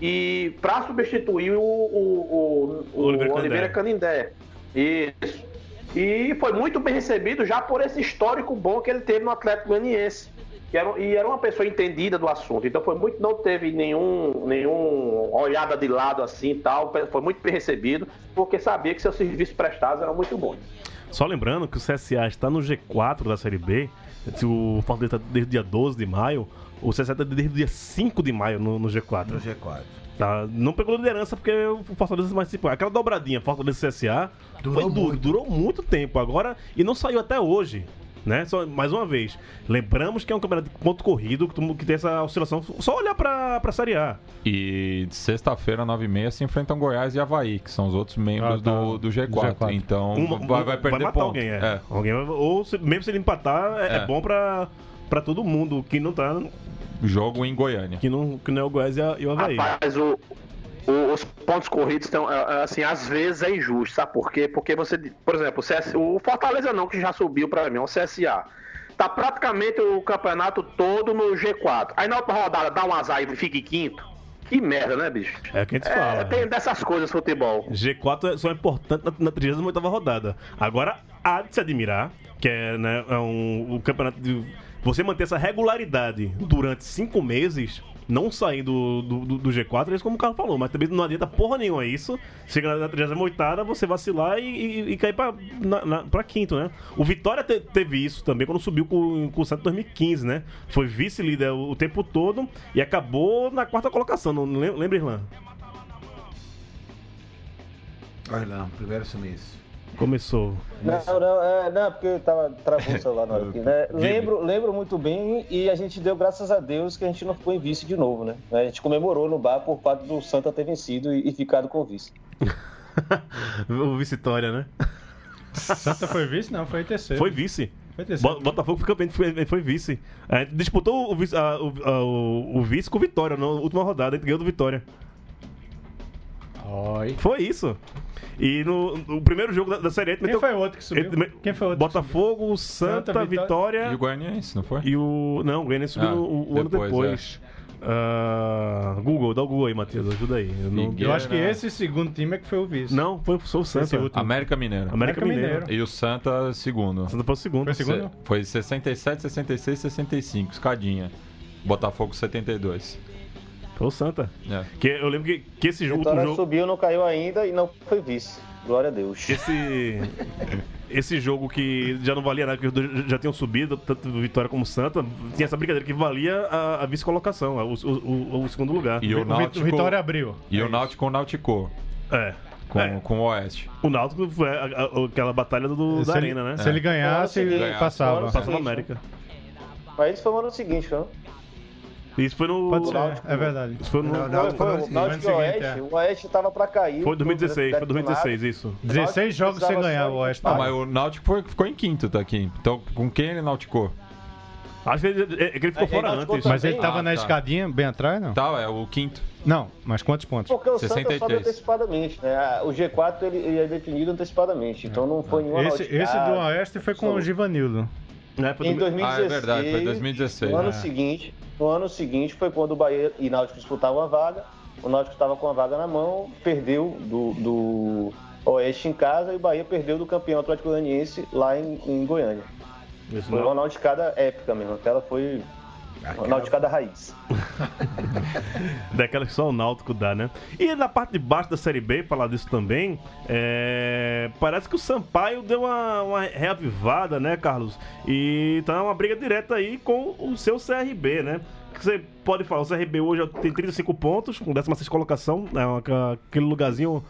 Speaker 6: e para substituir o, o, o, o
Speaker 1: Oliveira
Speaker 6: Oliveira, Canindé. Isso. E foi muito bem recebido já por esse histórico bom que ele teve no Atlético Goianiense. Que era, e era uma pessoa entendida do assunto. Então foi muito, não teve nenhum, nenhum olhada de lado assim e tal. Foi muito bem recebido, porque sabia que seus serviços prestados eram muito bons.
Speaker 1: Só lembrando que o CSA está no G4 da Série B. Se o Fortaleza está desde o dia 12 de maio, o CSA está desde o dia 5 de maio no, no G4.
Speaker 2: No G4.
Speaker 1: Tá? Não pegou liderança porque o Fortaleza mais tipo, aquela dobradinha Fortaleza CSA
Speaker 2: Durou
Speaker 1: foi du-
Speaker 2: muito.
Speaker 1: durou muito tempo agora e não saiu até hoje. Né? Só, mais uma vez, lembramos que é um campeonato de ponto corrido, que, tem essa oscilação. Só olhar pra, pra Série A.
Speaker 3: E sexta-feira, 9h30, se enfrentam Goiás e Havaí, que são os outros membros
Speaker 4: Ah, tá.
Speaker 3: do, do G4.
Speaker 4: Do G4.
Speaker 3: Então
Speaker 1: Um-
Speaker 3: vai, vai perder
Speaker 1: matar
Speaker 3: ponto.
Speaker 1: alguém, é.
Speaker 3: É.
Speaker 1: Alguém vai- ou se- mesmo se ele empatar, é, é
Speaker 3: É.
Speaker 1: bom pra, pra todo mundo que não tá.
Speaker 3: Jogo em Goiânia.
Speaker 1: Que não, que não é o Goiás e, a- e o Havaí.
Speaker 6: Rapaz, o, o- os pontos corridos estão, é, é, assim, às vezes é injusto, sabe por quê? Porque você, por exemplo, o, CS o Fortaleza não, que já subiu pra mim, é o CSA. Tá praticamente o campeonato todo no G4. Aí na outra rodada dá um azar e fica em quinto. Que merda, né, bicho?
Speaker 1: É o que a gente
Speaker 6: É,
Speaker 1: fala.
Speaker 6: tem dessas coisas futebol.
Speaker 1: G4 é só importante na, na 38 rodada. Agora, há de se admirar, que é, né, é um, o campeonato de. Você manter essa regularidade durante cinco meses, não sair do, do, do- do G4, é como o Carlos falou, mas também não adianta porra nenhuma isso. Chega na 38 você vacilar e, e, e cair pra, na, na- pra quinto, né? O Vitória te- teve isso também quando subiu com, com o Santos em 2015, né? Foi vice-líder o, o tempo todo e acabou na quarta colocação, não lem- lembra, Irlan?
Speaker 2: Olha lá, primeiro sumiço.
Speaker 1: Começou.
Speaker 5: Não, não, é, não, porque tava, travou o celular na hora aqui, né? Lembro, lembro muito bem e a gente deu graças a Deus que a gente não ficou em vice de novo, né? A gente comemorou no bar por parte do Santa ter vencido e, e ficado com o vice.
Speaker 1: o Vitória, né?
Speaker 4: Santa foi vice? Não, foi terceiro.
Speaker 1: Foi vice.
Speaker 4: Foi terceiro.
Speaker 1: Botafogo foi campeão, foi, foi vice. A gente disputou o, vice- a- o, a- o- o vice com o Vitória na última rodada, a gente ganhou do Vitória.
Speaker 4: Oi.
Speaker 1: Foi isso. E no, no primeiro jogo da, da Série A,
Speaker 4: Quem
Speaker 1: meteu-
Speaker 4: foi o outro que subiu?
Speaker 1: ele
Speaker 4: Quem foi o outro?
Speaker 1: Botafogo, Santa,
Speaker 4: Santa,
Speaker 1: Vitória,
Speaker 3: E o Goianiense, não foi?
Speaker 1: e o. Não, o Goiânia subiu
Speaker 3: Ah,
Speaker 1: o, o ano
Speaker 3: depois,
Speaker 1: depois. Ah, Google, dá o Google aí, Matheus, ajuda aí. Eu não,
Speaker 4: Eu acho que esse segundo time é que foi o vice.
Speaker 1: não foi o Santa.
Speaker 3: América Mineiro.
Speaker 1: América
Speaker 4: América
Speaker 1: Mineiro.
Speaker 4: Mineiro.
Speaker 3: E o Santa, segundo.
Speaker 1: Santa foi o segundo.
Speaker 4: Foi segundo?
Speaker 3: Se- Foi 67, 66, 65, escadinha. Botafogo 72.
Speaker 1: Foi o Santa.
Speaker 3: É.
Speaker 1: Que eu lembro que, que esse jogo,
Speaker 5: Vitória
Speaker 1: jogo.
Speaker 5: subiu, não caiu ainda e não foi vice. Glória a Deus.
Speaker 1: Esse, esse jogo que já não valia nada, que os dois já tinham subido, tanto Vitória como Santa, tinha essa brincadeira que valia a, a vice-colocação, o, o- o- segundo lugar.
Speaker 3: E
Speaker 4: O
Speaker 3: Náutico,
Speaker 4: Vitória abriu.
Speaker 3: e
Speaker 4: É
Speaker 3: o Náutico Náutico
Speaker 1: É.
Speaker 3: com,
Speaker 1: É.
Speaker 3: com o Oeste.
Speaker 1: O Náutico foi a- a- aquela batalha do,
Speaker 4: Se
Speaker 1: da
Speaker 4: ele-
Speaker 1: Arena, né?
Speaker 4: Se ele ganhasse,
Speaker 5: Ganhasse,
Speaker 4: ele passava.
Speaker 5: ganhasse.
Speaker 1: Na
Speaker 5: Sim,
Speaker 1: América.
Speaker 5: Mas isso foi no ano seguinte, não?
Speaker 1: Isso foi no.
Speaker 4: Pode ser,
Speaker 5: Náutico-
Speaker 4: é verdade.
Speaker 1: Isso foi no.
Speaker 2: Não,
Speaker 5: Foi,
Speaker 2: Náutico
Speaker 5: foi,
Speaker 2: foi
Speaker 5: o
Speaker 2: no
Speaker 5: Náutico e Oeste.
Speaker 4: seguinte, é.
Speaker 5: O Oeste tava pra cair.
Speaker 1: Foi 2016, foi
Speaker 5: Detonado.
Speaker 1: 2016, isso.
Speaker 4: 16 jogos sem ganhar o Oeste.
Speaker 3: Ah, mas o Náutico foi- ficou em quinto, tá aqui. Então, com quem ele nauticou?
Speaker 1: Acho que ele, é que ele ficou
Speaker 5: É,
Speaker 1: fora
Speaker 5: ele
Speaker 1: antes.
Speaker 4: Mas ele tava
Speaker 3: Ah,
Speaker 4: na
Speaker 3: tá.
Speaker 4: escadinha bem atrás, não?
Speaker 3: Tá, é o quinto.
Speaker 4: Não, mas quantos pontos?
Speaker 5: Porque o Santa sobe
Speaker 3: 63.
Speaker 5: antecipadamente, né? O G4 ele, ele é definido antecipadamente, então não foi nenhuma
Speaker 4: Esse, esse do. Oeste foi com
Speaker 5: Só-
Speaker 4: o Givanildo.
Speaker 1: Né, foi
Speaker 5: Em
Speaker 1: do-
Speaker 5: 2016,
Speaker 3: Ah, é verdade, foi 2016,
Speaker 5: No ano
Speaker 4: né?
Speaker 5: seguinte, no ano seguinte foi quando o Bahia e Náutico disputavam a vaga o Náutico estava com a vaga na mão, perdeu do, do Oeste em casa e o Bahia perdeu do campeão Atlético Goianiense lá em, em Goiânia.
Speaker 1: Isso
Speaker 5: Foi uma nauticada épica mesmo, aquela foi uma nauticada raiz.
Speaker 1: Daquelas que só o Náutico dá, né? E na parte de baixo da Série B, falar disso também, é, parece que o Sampaio deu uma, uma reavivada, né, Carlos? E tá uma briga direta aí com o seu CRB, né? Que Você pode falar, o CRB hoje tem 35 pontos, com 16 colocação, uma- aquele lugarzinho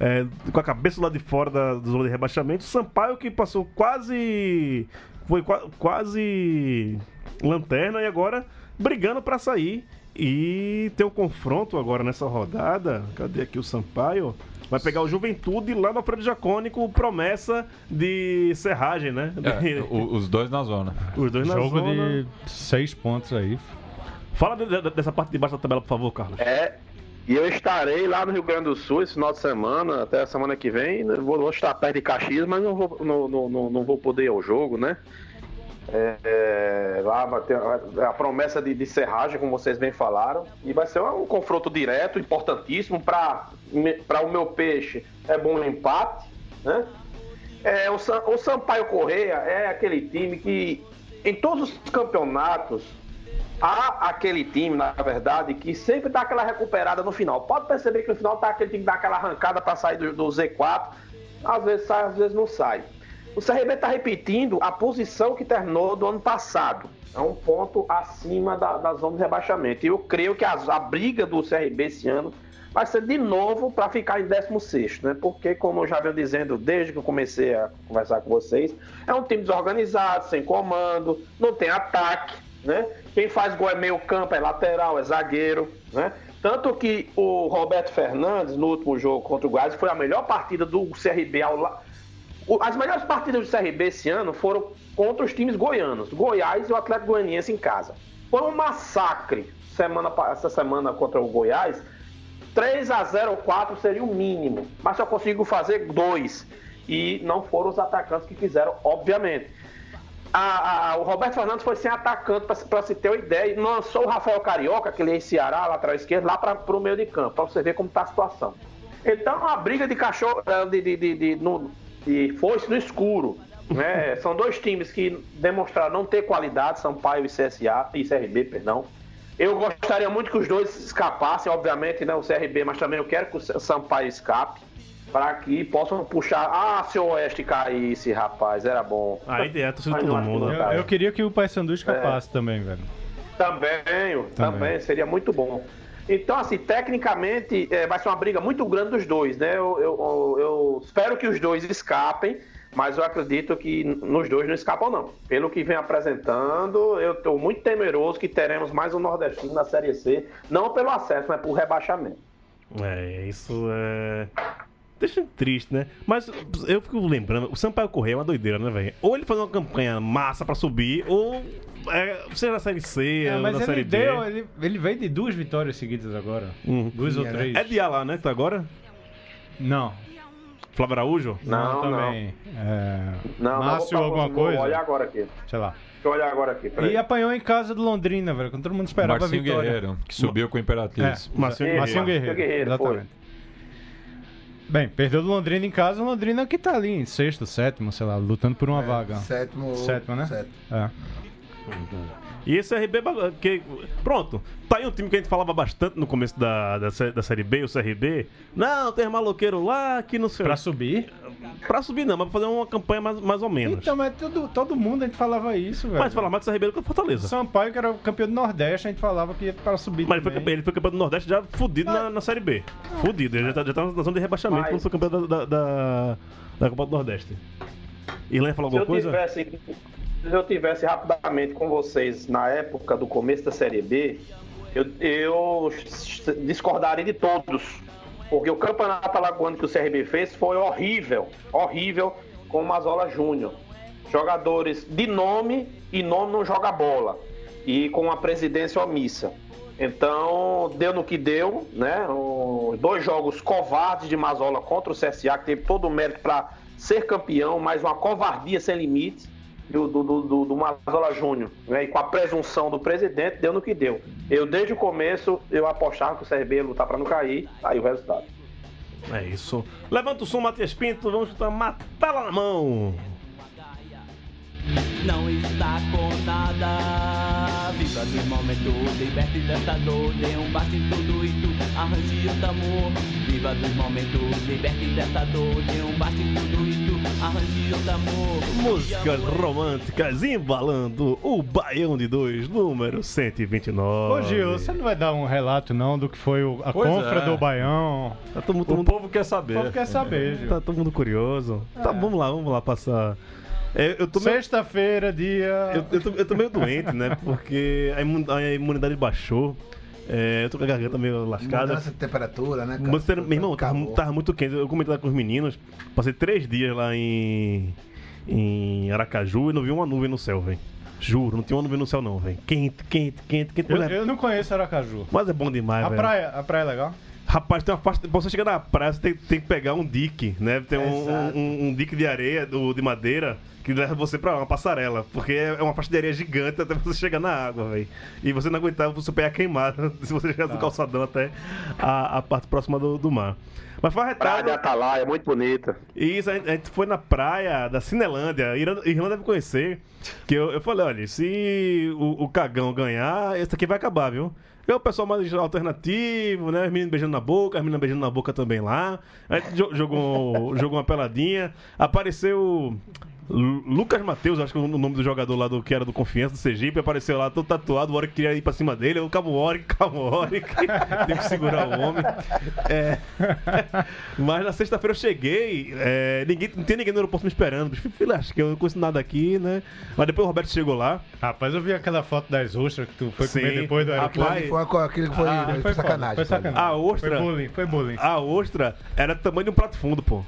Speaker 1: é, com a cabeça lá de fora da, da zona de rebaixamento. O Sampaio que passou quase. Foi qua- quase lanterna e agora brigando pra sair. E tem um confronto agora nessa rodada. Cadê aqui o Sampaio? Vai pegar o Juventude lá no Alfredo Jacone com promessa de serragem, né?
Speaker 3: É, o- os dois na zona.
Speaker 1: Os dois na
Speaker 4: Jogo
Speaker 1: zona.
Speaker 4: de seis pontos aí.
Speaker 1: Fala de- de- dessa parte de baixo da tabela, por favor, Carlos.
Speaker 6: É, e eu estarei lá no Rio Grande do Sul esse final de semana, até a semana que vem. Vou, vou estar perto de Caxias, mas não vou, não, não, não, vou poder ir ao jogo, né? É, é, lá vai ter a, promessa de, de serragem, como vocês bem falaram, e vai ser um, confronto direto, importantíssimo para o meu peixe. É bom um empate, né? É, o, o Sampaio Correia é aquele time que, em todos os campeonatos, há aquele time, na verdade, que sempre dá aquela recuperada no final. Pode perceber que no final tá aquele time que dá aquela arrancada para sair do, do Z4. Às vezes sai, às vezes não sai. O CRB está repetindo a posição que terminou do ano passado. É um ponto acima da, da zona de rebaixamento. E eu creio que a, a briga do CRB esse ano vai ser de novo para ficar em 16, né? Porque, como eu já venho dizendo desde que eu comecei a conversar com vocês, é um time desorganizado, sem comando, não tem ataque, né? Quem faz gol é meio campo, é lateral, é zagueiro, né? Tanto que o Roberto Fernandes, no último jogo contra o Goiás, foi a melhor partida do CRB ao la... As melhores partidas do CRB esse ano foram contra os times goianos, Goiás e o Atlético Goianiense em casa. Foi um massacre semana, essa semana contra o Goiás. 3 a 0 ou 4 seria o mínimo, mas só consigo fazer dois. E não foram os atacantes que fizeram, obviamente. A- a- o Roberto Fernandes foi sem atacante, para se ter uma ideia, e lançou o Rafael Carioca, que ele é em Ceará, lateral esquerdo, lá para o meio de campo, para você ver como está a situação. Então, a briga de cachorro, eh, de, de, de, de, no, de foice no escuro. Né? São dois times que demonstraram não ter qualidade, Sampaio e CSA, e CRB, perdão. Eu gostaria muito que os dois escapassem, obviamente, né, o CRB, mas também eu quero que o Sampaio escape, para que possam puxar. Ah, se o Oeste caísse, rapaz, era bom.
Speaker 1: Aí é a torcida de
Speaker 6: Mas
Speaker 1: todo mundo.
Speaker 6: não
Speaker 4: Eu, eu queria que o Paysandu escapasse também, velho.
Speaker 6: Também, também, seria muito bom. Então, assim, tecnicamente é, vai ser uma briga muito grande dos dois, né? Eu, eu- eu espero que os dois escapem, mas eu acredito que nos dois não escapam, não. Pelo que vem apresentando, eu estou muito temeroso que teremos mais um nordestino na Série C, não pelo acesso, mas por rebaixamento.
Speaker 1: É, isso é. Deixa triste, né? Mas eu fico lembrando, o Sampaio Correia é uma doideira, né, velho? Ou ele faz uma campanha massa pra subir, ou é, seja na Série C,
Speaker 4: É,
Speaker 1: ou
Speaker 4: mas
Speaker 1: na
Speaker 4: ele
Speaker 1: Série B.
Speaker 4: deu, ele, ele veio de duas vitórias seguidas agora.
Speaker 1: Uhum.
Speaker 4: Duas ou
Speaker 2: É,
Speaker 4: três.
Speaker 1: É de lá, né, que tá agora?
Speaker 4: Não.
Speaker 1: Flávio Araújo?
Speaker 6: Não,
Speaker 4: também. É...
Speaker 6: Não,
Speaker 4: Márcio,
Speaker 6: não, vou-
Speaker 4: alguma
Speaker 6: vou
Speaker 4: coisa?
Speaker 6: olhar agora aqui.
Speaker 4: Sei lá.
Speaker 6: Deixa eu olhar agora aqui. peraí.
Speaker 4: E apanhou em casa do Londrina, velho. Quando todo mundo esperava
Speaker 3: Marcinho
Speaker 4: a vitória.
Speaker 3: Guerreiro, que subiu com o Imperatriz.
Speaker 4: É,
Speaker 1: Marcinho
Speaker 4: Marcinho
Speaker 1: Guerreiro.
Speaker 4: Guerreiro.
Speaker 6: Guerreiro,
Speaker 4: exatamente. Bem, perdeu do Londrina em casa, o Londrina que tá ali em sexto, sétimo, sei lá, lutando por uma vaga.
Speaker 2: Sétimo.
Speaker 4: Sétimo, né?
Speaker 2: Sétimo.
Speaker 4: É.
Speaker 1: E esse RB. Que, pronto, tá aí um time que a gente falava bastante no começo da, da, da Série B, o CRB. Não, tem maloqueiro lá que não sei.
Speaker 4: Pra
Speaker 1: Pra,
Speaker 4: subir?
Speaker 1: pra subir não, mas pra fazer uma campanha mais, mais ou menos.
Speaker 4: Então, mas todo, todo mundo a gente falava isso, velho.
Speaker 1: mas fala mais do CRB do que do Fortaleza.
Speaker 4: Sampaio, que era o campeão do Nordeste, a gente falava que ia para subir
Speaker 1: Mas ele foi, ele foi campeão do Nordeste já fudido na, na Série B. Fudido, ele já tá, já tá na zona de rebaixamento
Speaker 6: Mas-
Speaker 1: quando foi campeão da, da, da, da Copa do Nordeste. Irlan falou
Speaker 6: Se
Speaker 1: alguma
Speaker 6: eu
Speaker 1: coisa?
Speaker 6: tivesse, se eu tivesse rapidamente com vocês na época do começo da Série B, eu, eu discordaria de todos. Porque o campeonato alagoano que o CRB fez foi horrível, horrível com o Mazola Júnior. Jogadores de nome e nome não joga bola. E com a presidência omissa. Então, deu no que deu, né? Dois jogos covardes de Mazola contra o CSA, que teve todo o mérito para ser campeão, mas uma covardia sem limites. Do, do, do, do, Mazola Júnior, né? E com a presunção do presidente, deu no que deu. Eu, desde o começo, eu apostava que o CRB ia lutar pra não cair, aí o resultado.
Speaker 1: É isso. Levanta o som, Matias Pinto. Vamos chutar matar lá na mão.
Speaker 8: Não está com nada. Viva do momento, liberte dessa dor. Dê um bate em tudo isso, arranje outro amor. Viva dos momentos, liberte dessa dor. Dê um bate em tudo isso, arranje outro amor.
Speaker 1: Músicas românticas embalando o Baião de Dois, número 129.
Speaker 4: Ô Gil, você não vai dar um relato não do que foi a
Speaker 3: Pois
Speaker 4: confra
Speaker 3: é.
Speaker 4: do Baião?
Speaker 1: Tá todo, mundo- todo
Speaker 3: O
Speaker 1: mundo,
Speaker 3: povo quer saber.
Speaker 4: O povo quer saber, Gil.
Speaker 1: tá todo mundo curioso. Tá, vamos lá, vamos lá passar. É, eu tô meio,
Speaker 4: Sexta-feira, dia...
Speaker 1: eu, eu tô, eu tô meio doente, né? Porque a imun- a imunidade baixou. É, eu tô com a garganta meio lascada.
Speaker 2: Mudança de temperatura, né, cara?
Speaker 1: Mas, meu irmão, tava, tava muito quente. Eu comentei lá com os meninos. Passei três dias lá em, em Aracaju e não vi uma nuvem no céu, velho. Juro, não tinha uma nuvem no céu, não, velho. Quente, quente, quente, quente.
Speaker 4: Eu, eu não conheço Aracaju.
Speaker 1: mas é bom demais,
Speaker 4: A
Speaker 1: velho.
Speaker 4: praia, a praia é legal?
Speaker 1: Rapaz, tem uma faixa. Pra você chegar na praia, você tem, tem que pegar um dique, né? Tem um,
Speaker 2: Exato.
Speaker 1: um, um dique de areia, do, de madeira, que leva você pra uma passarela. Porque é uma faixa de areia gigante até você chegar na água, velho. E você não aguentava o seu pé ia queimar se você chegar do calçadão até a, a parte próxima do, do mar. Mas foi
Speaker 6: Praia de
Speaker 1: arretado.
Speaker 6: Atalaia, muito bonita.
Speaker 1: E isso, a gente, a gente foi na praia da Cinelândia. Irlanda, deve conhecer. Que eu, eu falei, olha, se o, o cagão ganhar, esse aqui vai acabar, viu? É o pessoal mais alternativo, né? Os meninos beijando na boca, as meninas beijando na boca também lá. A gente jo- jogou, jogou uma peladinha. Apareceu. Lu- Lucas Matheus, acho que é o nome do jogador lá do que era do Confiança do Sergipe, apareceu lá todo tatuado, o Oric queria ir pra cima dele, eu calma o Oric, calma o Oric, tem que segurar o homem. É. Mas na sexta-feira eu cheguei, é, ninguém, não tem ninguém no aeroporto me esperando, filho, acho que eu não conheço nada aqui, né? Mas depois o Roberto chegou lá,
Speaker 4: Rapaz, eu vi aquela foto das ostras que tu foi
Speaker 1: Sim.
Speaker 4: comer depois do
Speaker 1: Rapaz,
Speaker 4: aeroporto.
Speaker 2: Foi, co- aquilo que foi,
Speaker 4: Ah,
Speaker 2: foi,
Speaker 4: foi
Speaker 2: sacanagem.
Speaker 4: Foi sacanagem.
Speaker 1: A ostra-
Speaker 4: Foi bullying, foi bullying.
Speaker 1: a ostra era do tamanho de um prato fundo, pô.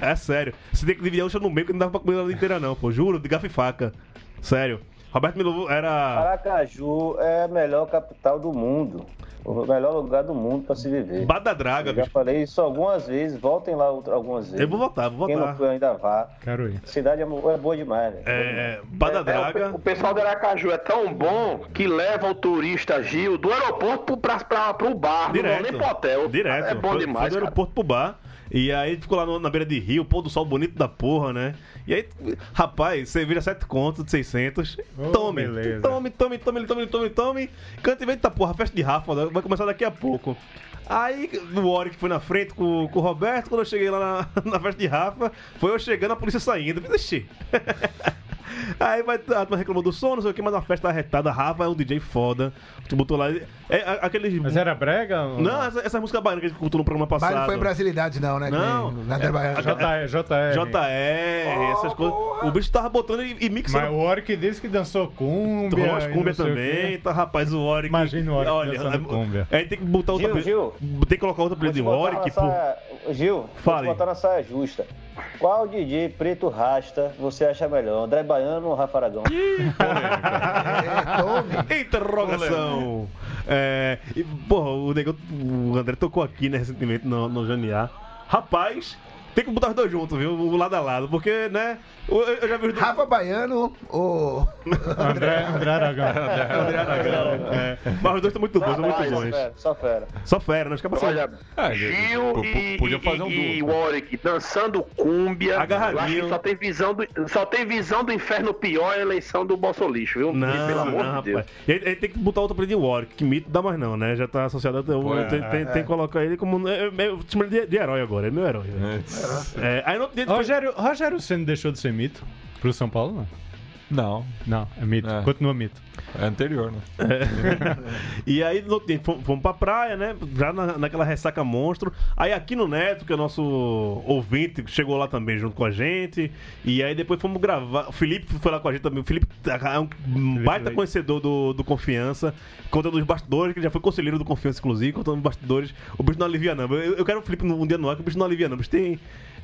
Speaker 1: É sério. Você tem que dividir a ostra no meio, que não dava pra comer ela inteira não, pô. Juro, de garfo e faca. Sério. Roberto levou, era...
Speaker 5: Aracaju é a melhor capital do mundo. O melhor lugar do mundo para se viver.
Speaker 1: Bada Draga,
Speaker 5: Eu já
Speaker 1: bicho.
Speaker 5: falei isso algumas vezes, voltem lá outra- algumas vezes.
Speaker 1: Eu vou voltar, vou
Speaker 5: Quem não
Speaker 1: voltar.
Speaker 5: foi ainda vá.
Speaker 4: Quero ir.
Speaker 5: A cidade é, é boa demais, né?
Speaker 1: É, Bada
Speaker 6: É, o,
Speaker 1: Draga.
Speaker 6: o pessoal do Aracaju é tão bom que leva o turista Gil do aeroporto pra, pro bar, não vão nem pro hotel.
Speaker 1: Direto.
Speaker 6: É bom demais.
Speaker 1: Foi do
Speaker 6: cara.
Speaker 1: aeroporto pro bar. E aí ficou lá no- na beira de rio, pôr do sol bonito da porra, né? E aí, rapaz, cerveja 7 contos de 600.
Speaker 4: Oh,
Speaker 1: tome,
Speaker 4: beleza.
Speaker 1: tome, tome, tome, tome, tome, tome. Canta e vem da porra, festa de Rafa, vai começar daqui a pouco. Aí o Oric foi na frente com, com o Roberto, quando eu cheguei lá na, na festa de Rafa, foi eu chegando, a polícia saindo. Deixa. Aí vai, a turma reclamou do som, não sei o que, mas uma festa arretada. Rafa é um DJ foda. Tu botou lá. É, a- aqueles.
Speaker 4: Mas era brega? ou
Speaker 1: Não, essa, essa música baiana que a gente escutou no programa
Speaker 2: Mas
Speaker 1: passado.
Speaker 2: não foi brasilidade, não, né?
Speaker 1: Não.
Speaker 2: Nem Nada baiano.
Speaker 4: JR, JR.
Speaker 1: JR, essas coisas. O bicho tava botando e, e mixando.
Speaker 4: Mas o Oric disse que dançou cúmbia.
Speaker 1: Rocha Cúmbia
Speaker 4: não sei o
Speaker 1: também, tá, rapaz, o Oric.
Speaker 4: Imagina o Oric
Speaker 1: Olha,
Speaker 4: dançando cúmbia.
Speaker 1: A gente tem que botar outra.
Speaker 5: Gil, Gil.
Speaker 1: Tem que colocar outra
Speaker 5: Vou
Speaker 1: apelido de Oric,
Speaker 5: saia- Gil, vou
Speaker 1: Fale.
Speaker 5: te botar na saia justa. Qual DJ preto rasta você acha melhor? André Baiano ou Rafa Aragão?
Speaker 2: É, tome.
Speaker 1: Interrogação. É, e, porra, o, nego, o André tocou aqui, né, recentemente no, no Janiá. Rapaz, tem que botar os dois juntos, viu? O lado a lado, porque, né? Eu, eu já vi os dois.
Speaker 2: Rafa Baiano ou.
Speaker 4: André, André Aragão.
Speaker 1: André Aragão. É. Mas os dois estão muito bons, são muito
Speaker 5: Só
Speaker 1: bons.
Speaker 5: fera, só fera.
Speaker 1: Só fera, né? Caras são-
Speaker 6: Olha,
Speaker 3: É,
Speaker 6: Gil
Speaker 3: p- p-
Speaker 6: e,
Speaker 3: podia fazer um
Speaker 6: e, e. Warwick dançando cúmbia.
Speaker 1: Agarradinho.
Speaker 6: Eu acho que só tem visão do, só tem visão do inferno pior é a eleição do Bolsolixo, viu?
Speaker 1: Não,
Speaker 6: Pelo amor
Speaker 1: não,
Speaker 6: de Deus.
Speaker 1: rapaz. Ele, ele tem que botar outro apelido de Warwick, que mito dá mais não, né? Já tá associado até o.
Speaker 3: Pô, é,
Speaker 1: tem, tem,
Speaker 2: é.
Speaker 1: tem que colocar ele como. Eu, eu, eu chamo ele de, de herói agora, é meu herói. velho. É, aí no depois-
Speaker 4: Rogério, Rogério Senna deixou de ser mito pro São Paulo, não?
Speaker 3: Não,
Speaker 4: Não, é mito.
Speaker 3: É.
Speaker 4: Continua mito.
Speaker 3: é anterior, né?
Speaker 1: e aí fomos, pra praia, né? Já na, naquela ressaca monstro. Aí aqui no Neto, que é o nosso ouvinte, chegou lá também junto com a gente. E aí depois fomos gravar. O Felipe foi lá com a gente também. O Felipe é um baita
Speaker 4: Leite.
Speaker 1: conhecedor do, do Confiança. Contando os bastidores, que ele já foi conselheiro do Confiança, inclusive, contando os bastidores. O bicho não alivia, não. Eu, eu quero o Felipe um dia no ar, que o bicho não alivia, não. O bicho tem.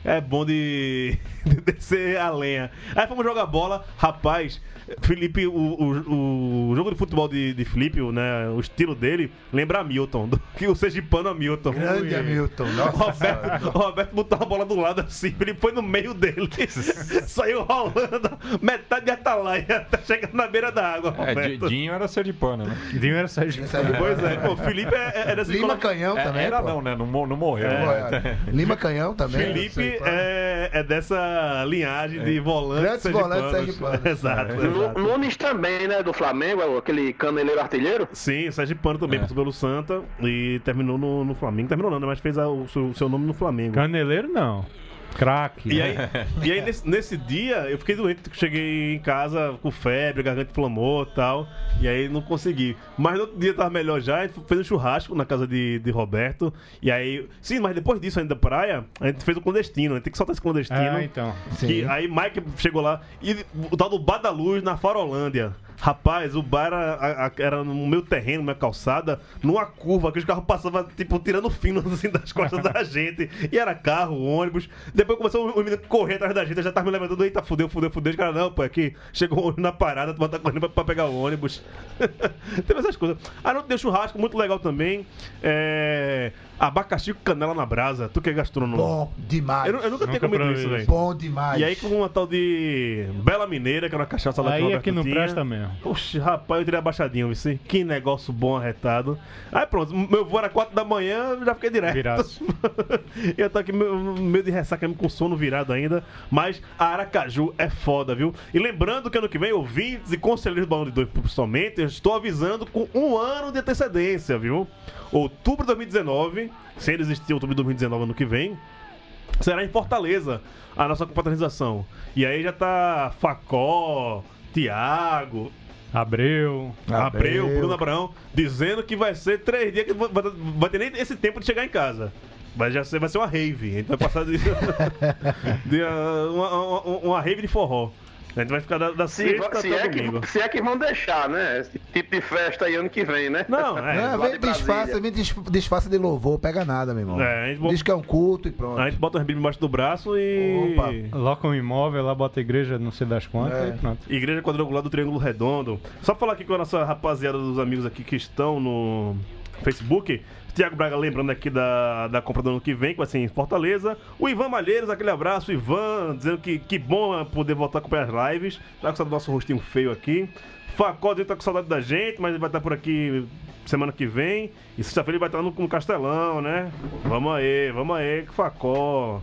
Speaker 1: É bom de, de descer a lenha. Aí fomos jogar bola, rapaz. Felipe, o, o, o jogo de futebol de, de Felipe, o, né, o estilo dele, lembra Hamilton, do, que o Sergipano Hamilton.
Speaker 2: Grande
Speaker 1: Ui.
Speaker 2: Hamilton,
Speaker 1: O
Speaker 2: nossa
Speaker 1: Roberto, o Roberto botou a bola do lado assim, Felipe foi no meio dele, saiu rolando metade de atalaia até chegar na beira da água.
Speaker 3: É,
Speaker 1: Roberto.
Speaker 3: Dinho era sergipano, né?
Speaker 4: Dinho era Sérgio.
Speaker 1: Pois é, pô, Felipe é, é dessa
Speaker 2: Lima
Speaker 1: escola-
Speaker 2: Canhão
Speaker 3: É,
Speaker 2: também,
Speaker 3: era não, né? Não, não morreu.
Speaker 1: É.
Speaker 3: né?
Speaker 2: Lima Canhão também.
Speaker 1: Felipe é, é dessa linhagem de volantes
Speaker 2: Grandes volantes
Speaker 1: sergipanos. Exato, exato.
Speaker 6: Nunes também, né? Do Flamengo, é aquele caneleiro artilheiro.
Speaker 1: Sim, o Sérgio Pano também
Speaker 3: É.
Speaker 1: passou pelo Santa e terminou no, no Flamengo. Terminou não, né? Mas fez a- o, seu, o seu nome no Flamengo.
Speaker 4: Caneleiro não. Craque.
Speaker 1: E aí, e aí nesse, nesse dia, eu fiquei doente, cheguei em casa com febre, garganta inflamou e tal, e aí não consegui. Mas no outro dia tava melhor já, a gente fez um churrasco na casa de, de Roberto, e aí, sim, mas depois disso ainda da praia, a gente fez o clandestino, a gente tem que soltar esse clandestino.
Speaker 4: Ah, então.
Speaker 1: Que aí Mike chegou lá e o tal do Bar da Luz na Farolândia. Rapaz, o bar era, a- a- era no meu terreno, minha calçada, numa curva que os carros passavam, tipo, tirando fino assim das costas da gente. E era carro, ônibus. Depois começou o menino a correr atrás da gente, eu já tava me levantando, eita, fudeu, fudeu, fudeu. Os caras, não, pô, aqui chegou o ônibus na parada, tu tá correndo pra, pra pegar o ônibus. Teve essas coisas. Ah, não tem churrasco, muito legal também. É. Abacaxi com canela na brasa. Tu que é gastrônomo.
Speaker 2: Bom demais.
Speaker 1: Eu, eu nunca, tinha
Speaker 4: Nunca
Speaker 1: comido isso, velho.
Speaker 2: Bom demais.
Speaker 1: E aí com uma tal de Bela Mineira, que era uma cachaça lá
Speaker 4: Aí
Speaker 1: Roberto
Speaker 4: aqui não presta mesmo.
Speaker 1: Oxe, rapaz, eu tirei abaixadinho, vice. Que negócio bom arretado. Aí pronto, meu voo era 4 da manhã, eu já fiquei direto.
Speaker 4: Viraço.
Speaker 1: eu tô aqui meio, meio de ressaca, com sono virado ainda. Mas a Aracaju é foda, viu? E lembrando que ano que vem, ouvintes e conselheiros do Balão de Dois, principalmente, eu estou avisando com um ano de antecedência, viu? Outubro de 2019, se ele existir outubro de 2019 ano que vem, será em Fortaleza a nossa confraternização. E aí já tá Facó, Tiago,
Speaker 4: Abreu.
Speaker 1: Abreu,
Speaker 2: Abreu.
Speaker 1: Bruno Abraão, dizendo que vai ser três dias que vai, vai- ter nem esse tempo de chegar em casa. Vai, já ser, vai ser uma rave. A gente vai passar de, de, uh, uma, uma, uma rave de forró. A gente vai ficar da, da
Speaker 6: Se,
Speaker 1: sexta
Speaker 6: se,
Speaker 1: até
Speaker 6: é
Speaker 1: domingo.
Speaker 6: que, se é que vão deixar, né? Esse tipo de festa aí ano que vem, né?
Speaker 1: Não, é.
Speaker 6: Lá
Speaker 2: vem disfarça, vem dis- disfarça de louvor, pega nada, meu irmão.
Speaker 1: É, a gente bota-
Speaker 2: Diz que é um culto e pronto.
Speaker 1: A gente bota as bíblias embaixo do braço e.
Speaker 2: Opa.
Speaker 4: Loca um imóvel, lá bota a igreja, não sei das quantas,
Speaker 2: É.
Speaker 4: e pronto.
Speaker 1: Igreja Quadrangular do Triângulo Redondo. Só falar aqui com a nossa rapaziada dos amigos aqui que estão no Facebook. Tiago Braga lembrando aqui da, da compra do ano que vem, que vai ser em Fortaleza. O Ivan Malheiros, aquele abraço, Ivan, dizendo que, que bom é poder voltar acompanhar as lives. Tá com saudade do nosso rostinho feio aqui. Facó dele tá com saudade da gente, mas ele vai estar por aqui semana que vem. E sexta-feira ele vai estar no, no Castelão, né? Vamos aí, vamos aí, que Facó.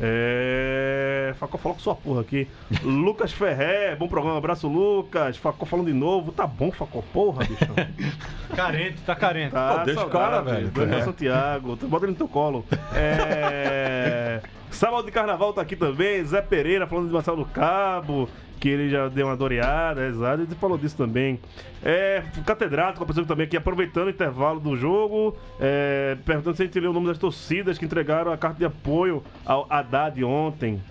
Speaker 1: É. Facó falou com sua porra aqui. Lucas Ferré, bom programa, abraço Lucas. Facó falando de novo. Tá bom, Facó, porra, bicho.
Speaker 4: Carente, tá carente.
Speaker 1: Tá,
Speaker 3: Pô, deixa o cara, velho.
Speaker 1: Daniel
Speaker 3: É.
Speaker 1: Santiago, tu bota ele no teu colo. É... Sábado de Carnaval tá aqui também. Zé Pereira falando de Marcelo do Cabo, que ele já deu uma doreada, exato. Ele falou disso também. É, catedrático, apareceu também aqui, aproveitando o intervalo do jogo, é, perguntando se a gente leu o nome das torcidas que entregaram a carta de apoio ao Haddad ontem.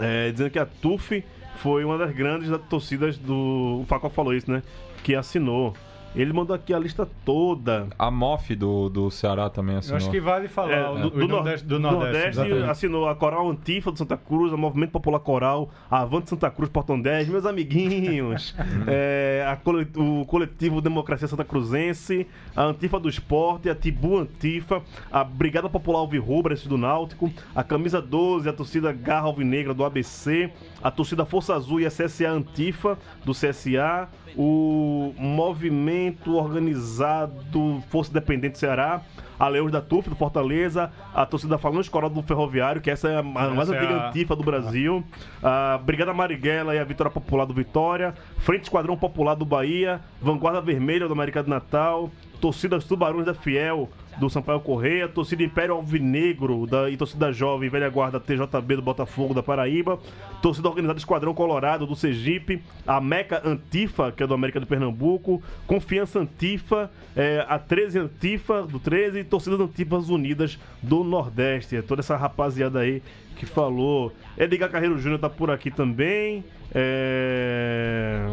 Speaker 1: É, dizendo que a TUF foi uma das grandes torcidas do. O Facó falou isso, né? Que assinou. Ele mandou aqui a lista toda.
Speaker 3: A MOF do, do Ceará também
Speaker 4: Eu
Speaker 3: assinou.
Speaker 4: acho que vale falar
Speaker 1: É, do,
Speaker 4: do,
Speaker 1: do
Speaker 4: Nordeste, do
Speaker 1: Nordeste,
Speaker 4: Nordeste.
Speaker 1: assinou a Coral Antifa do Santa Cruz, a Movimento Popular Coral, a Avante Santa Cruz Portão 10, meus amiguinhos, é, a o coletivo Democracia Santa Cruzense, a Antifa do Esporte, a Tibu Antifa, a Brigada Popular Alvirrubra, esse do Náutico, a Camisa 12, a torcida Garra Alvinegra do ABC, a torcida Força Azul e a CSA Antifa do CSA, o Movimento Organizado Força Independente do Ceará, a Leões da TUF do Fortaleza, a torcida Falões Coral do Ferroviário, que essa é a mais
Speaker 4: Essa é
Speaker 1: antiga
Speaker 4: a-
Speaker 1: antifa do Brasil, a Brigada Marighella e a Vitória Popular do Vitória, Frente Esquadrão Popular do Bahia, Vanguarda Vermelha do América do Natal, torcidas Tubarões da Fiel do Sampaio Correia, torcida Império Alvinegro da, e torcida Jovem Velha Guarda TJB do Botafogo da Paraíba, torcida organizada Esquadrão Colorado do Sergipe, a Meca Antifa, que é do América do Pernambuco, Confiança Antifa, é, a 13 Antifa do 13 e torcidas Antifas Unidas do Nordeste. É toda essa rapaziada aí que falou. Edgar Carreiro Júnior tá por aqui também. É...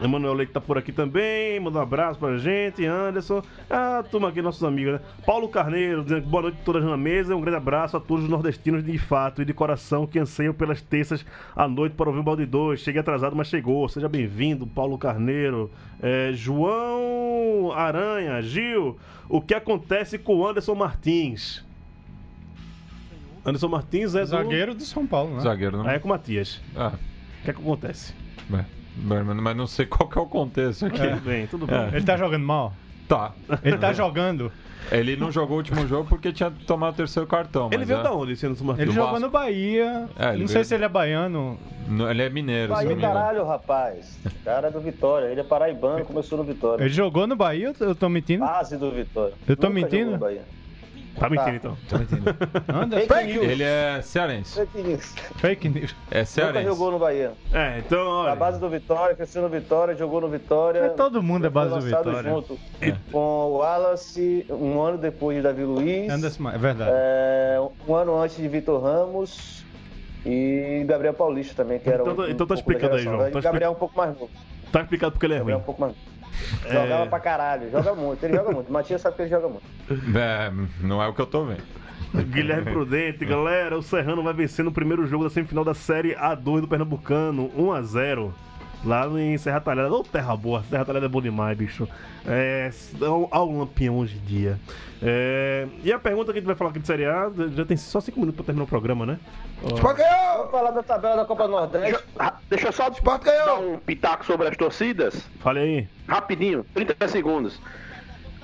Speaker 1: Emanuel Leite tá por aqui também, manda um abraço pra gente, Anderson. Ah, turma aqui, nossos amigos, né? Paulo Carneiro, dizendo que boa noite a todas na mesa. Um grande abraço a todos os nordestinos de fato e de coração que anseiam pelas terças à noite para ouvir o Balde 2. Cheguei atrasado, mas chegou. Seja bem-vindo, Paulo Carneiro. É, João Aranha, Gil, o que acontece com o Anderson Martins? Anderson Martins é do...
Speaker 4: Zagueiro do São Paulo, né?
Speaker 3: Zagueiro, não?
Speaker 1: Ah, é com o Matias.
Speaker 3: Ah,
Speaker 1: O que é que acontece?
Speaker 3: é. Mas mas não sei qual que é o contexto aqui.
Speaker 1: Tudo bem, tudo bem.
Speaker 3: É.
Speaker 4: Ele tá jogando mal?
Speaker 3: Tá.
Speaker 4: Ele tá jogando.
Speaker 3: Ele não jogou o último jogo porque tinha tomado o terceiro cartão.
Speaker 1: Ele
Speaker 3: mas
Speaker 1: veio
Speaker 3: é-
Speaker 1: da onde, Anderson Martins?
Speaker 4: Ele jogou no Bahia.
Speaker 3: É,
Speaker 4: não sei
Speaker 3: veio-
Speaker 4: se ele é baiano.
Speaker 3: No- Ele é mineiro,
Speaker 5: Bahia, caralho, rapaz. Cara do Vitória. Ele é paraibano, começou no Vitória.
Speaker 4: Ele jogou no Bahia, eu tô mentindo?
Speaker 5: Base do Vitória.
Speaker 4: Eu tô
Speaker 5: Nunca
Speaker 4: mentindo?
Speaker 5: Bahia.
Speaker 1: Tá mentindo,
Speaker 5: Tá.
Speaker 1: então.
Speaker 2: Tô mentindo.
Speaker 4: Anda,
Speaker 5: Fake news.
Speaker 3: Ele é cearense.
Speaker 5: Fake news.
Speaker 4: fake news.
Speaker 3: É
Speaker 5: Nunca
Speaker 3: cearense.
Speaker 5: jogou no Bahia.
Speaker 1: É, então,
Speaker 5: Na
Speaker 1: olha.
Speaker 5: base do Vitória, cresceu no Vitória, jogou no Vitória.
Speaker 4: Mas todo mundo é base do Vitória.
Speaker 5: junto com o Wallace, um ano depois de Davi Luiz.
Speaker 4: Anderson, é verdade.
Speaker 5: É, um ano antes de Vitor Ramos e Gabriel Paulista também, que era
Speaker 1: Então
Speaker 5: um,
Speaker 1: tá-
Speaker 5: um
Speaker 1: então tá
Speaker 5: pouco da
Speaker 1: explicado aí. João. Tá
Speaker 5: Gabriel é um pouco mais novo.
Speaker 1: Tá explicado porque ele é
Speaker 5: Gabriel é
Speaker 1: ruim.
Speaker 5: um pouco mais novo.
Speaker 1: É.
Speaker 5: Jogava pra caralho, joga muito, ele joga muito. Matias sabe que ele joga muito.
Speaker 3: É, não é o que eu tô vendo.
Speaker 1: Guilherme Prudente, galera, o Serrano vai vencer no primeiro jogo da semifinal da Série A2 do Pernambucano, 1x0. Lá em Serra Talhada. Ô, terra boa. Serra Talhada é bom demais, bicho. É. Ao um lampião hoje em dia. É, e a pergunta que a gente vai falar aqui de Série A, já tem só 5 minutos pra terminar o programa, né?
Speaker 2: Ganhou!
Speaker 5: Vamos falar da tabela da Copa do Nordeste.
Speaker 6: Ah, Deixa eu só
Speaker 2: Sport
Speaker 6: dar
Speaker 2: ganhou!
Speaker 6: um pitaco sobre as torcidas.
Speaker 1: Fale aí.
Speaker 6: Rapidinho, 30 segundos.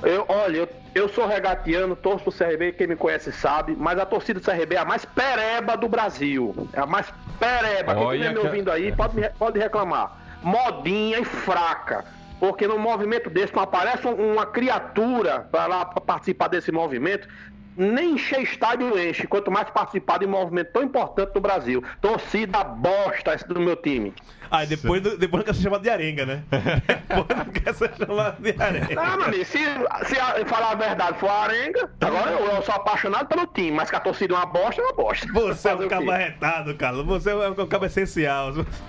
Speaker 6: Eu, olha, eu, eu sou regatiano, torço pro CRB, quem me conhece sabe, mas a torcida do CRB é a mais pereba do Brasil. É a mais pereba. Quem
Speaker 3: Olha
Speaker 6: estiver me ouvindo aí pode, me- pode reclamar. Modinha e fraca. Porque no movimento desse não aparece um- uma criatura para participar desse movimento. Nem encher estádio enche, quanto mais participar de um movimento tão importante do Brasil. Torcida bosta esse do meu time.
Speaker 1: Ah, depois, do- depois não quer ser chamado de arenga, né? depois não quer ser chamado de arenga.
Speaker 6: Não, meu amigo, se, se a- falar a verdade for a arenga, agora eu, eu sou apaixonado pelo time, mas que a torcida é uma bosta, é uma bosta.
Speaker 1: Você é um
Speaker 6: o quê?
Speaker 1: cabo arretado, Carlos. Você é um cabo essencial.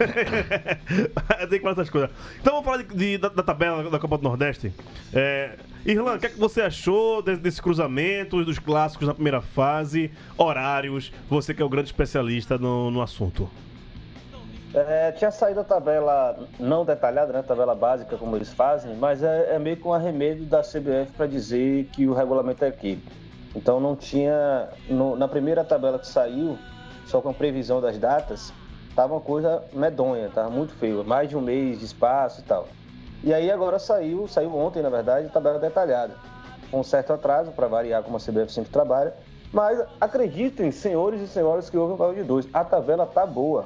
Speaker 1: Tem que falar essas coisas. Então vamos falar de- de- da, da tabela da Copa do Nordeste. É, Irlan, o que, é que você achou de- desse cruzamento, dos clássicos na primeira fase, horários? Você que é o grande especialista no, no assunto.
Speaker 5: É, tinha saído a tabela não detalhada, né? Tabela básica, como eles fazem, mas é, é meio que um arremedo da CBF para dizer que o regulamento é aquele. Então não tinha. no- na primeira tabela que saiu, só com a previsão das datas, tava uma coisa medonha, tava muito feio, mais de um mês de espaço e tal. E aí agora saiu, saiu ontem, na verdade, a tabela detalhada. Com um certo atraso, para variar como a CBF sempre trabalha. Mas acreditem, senhores e senhoras que ouvem o de Dois, a tabela tá boa.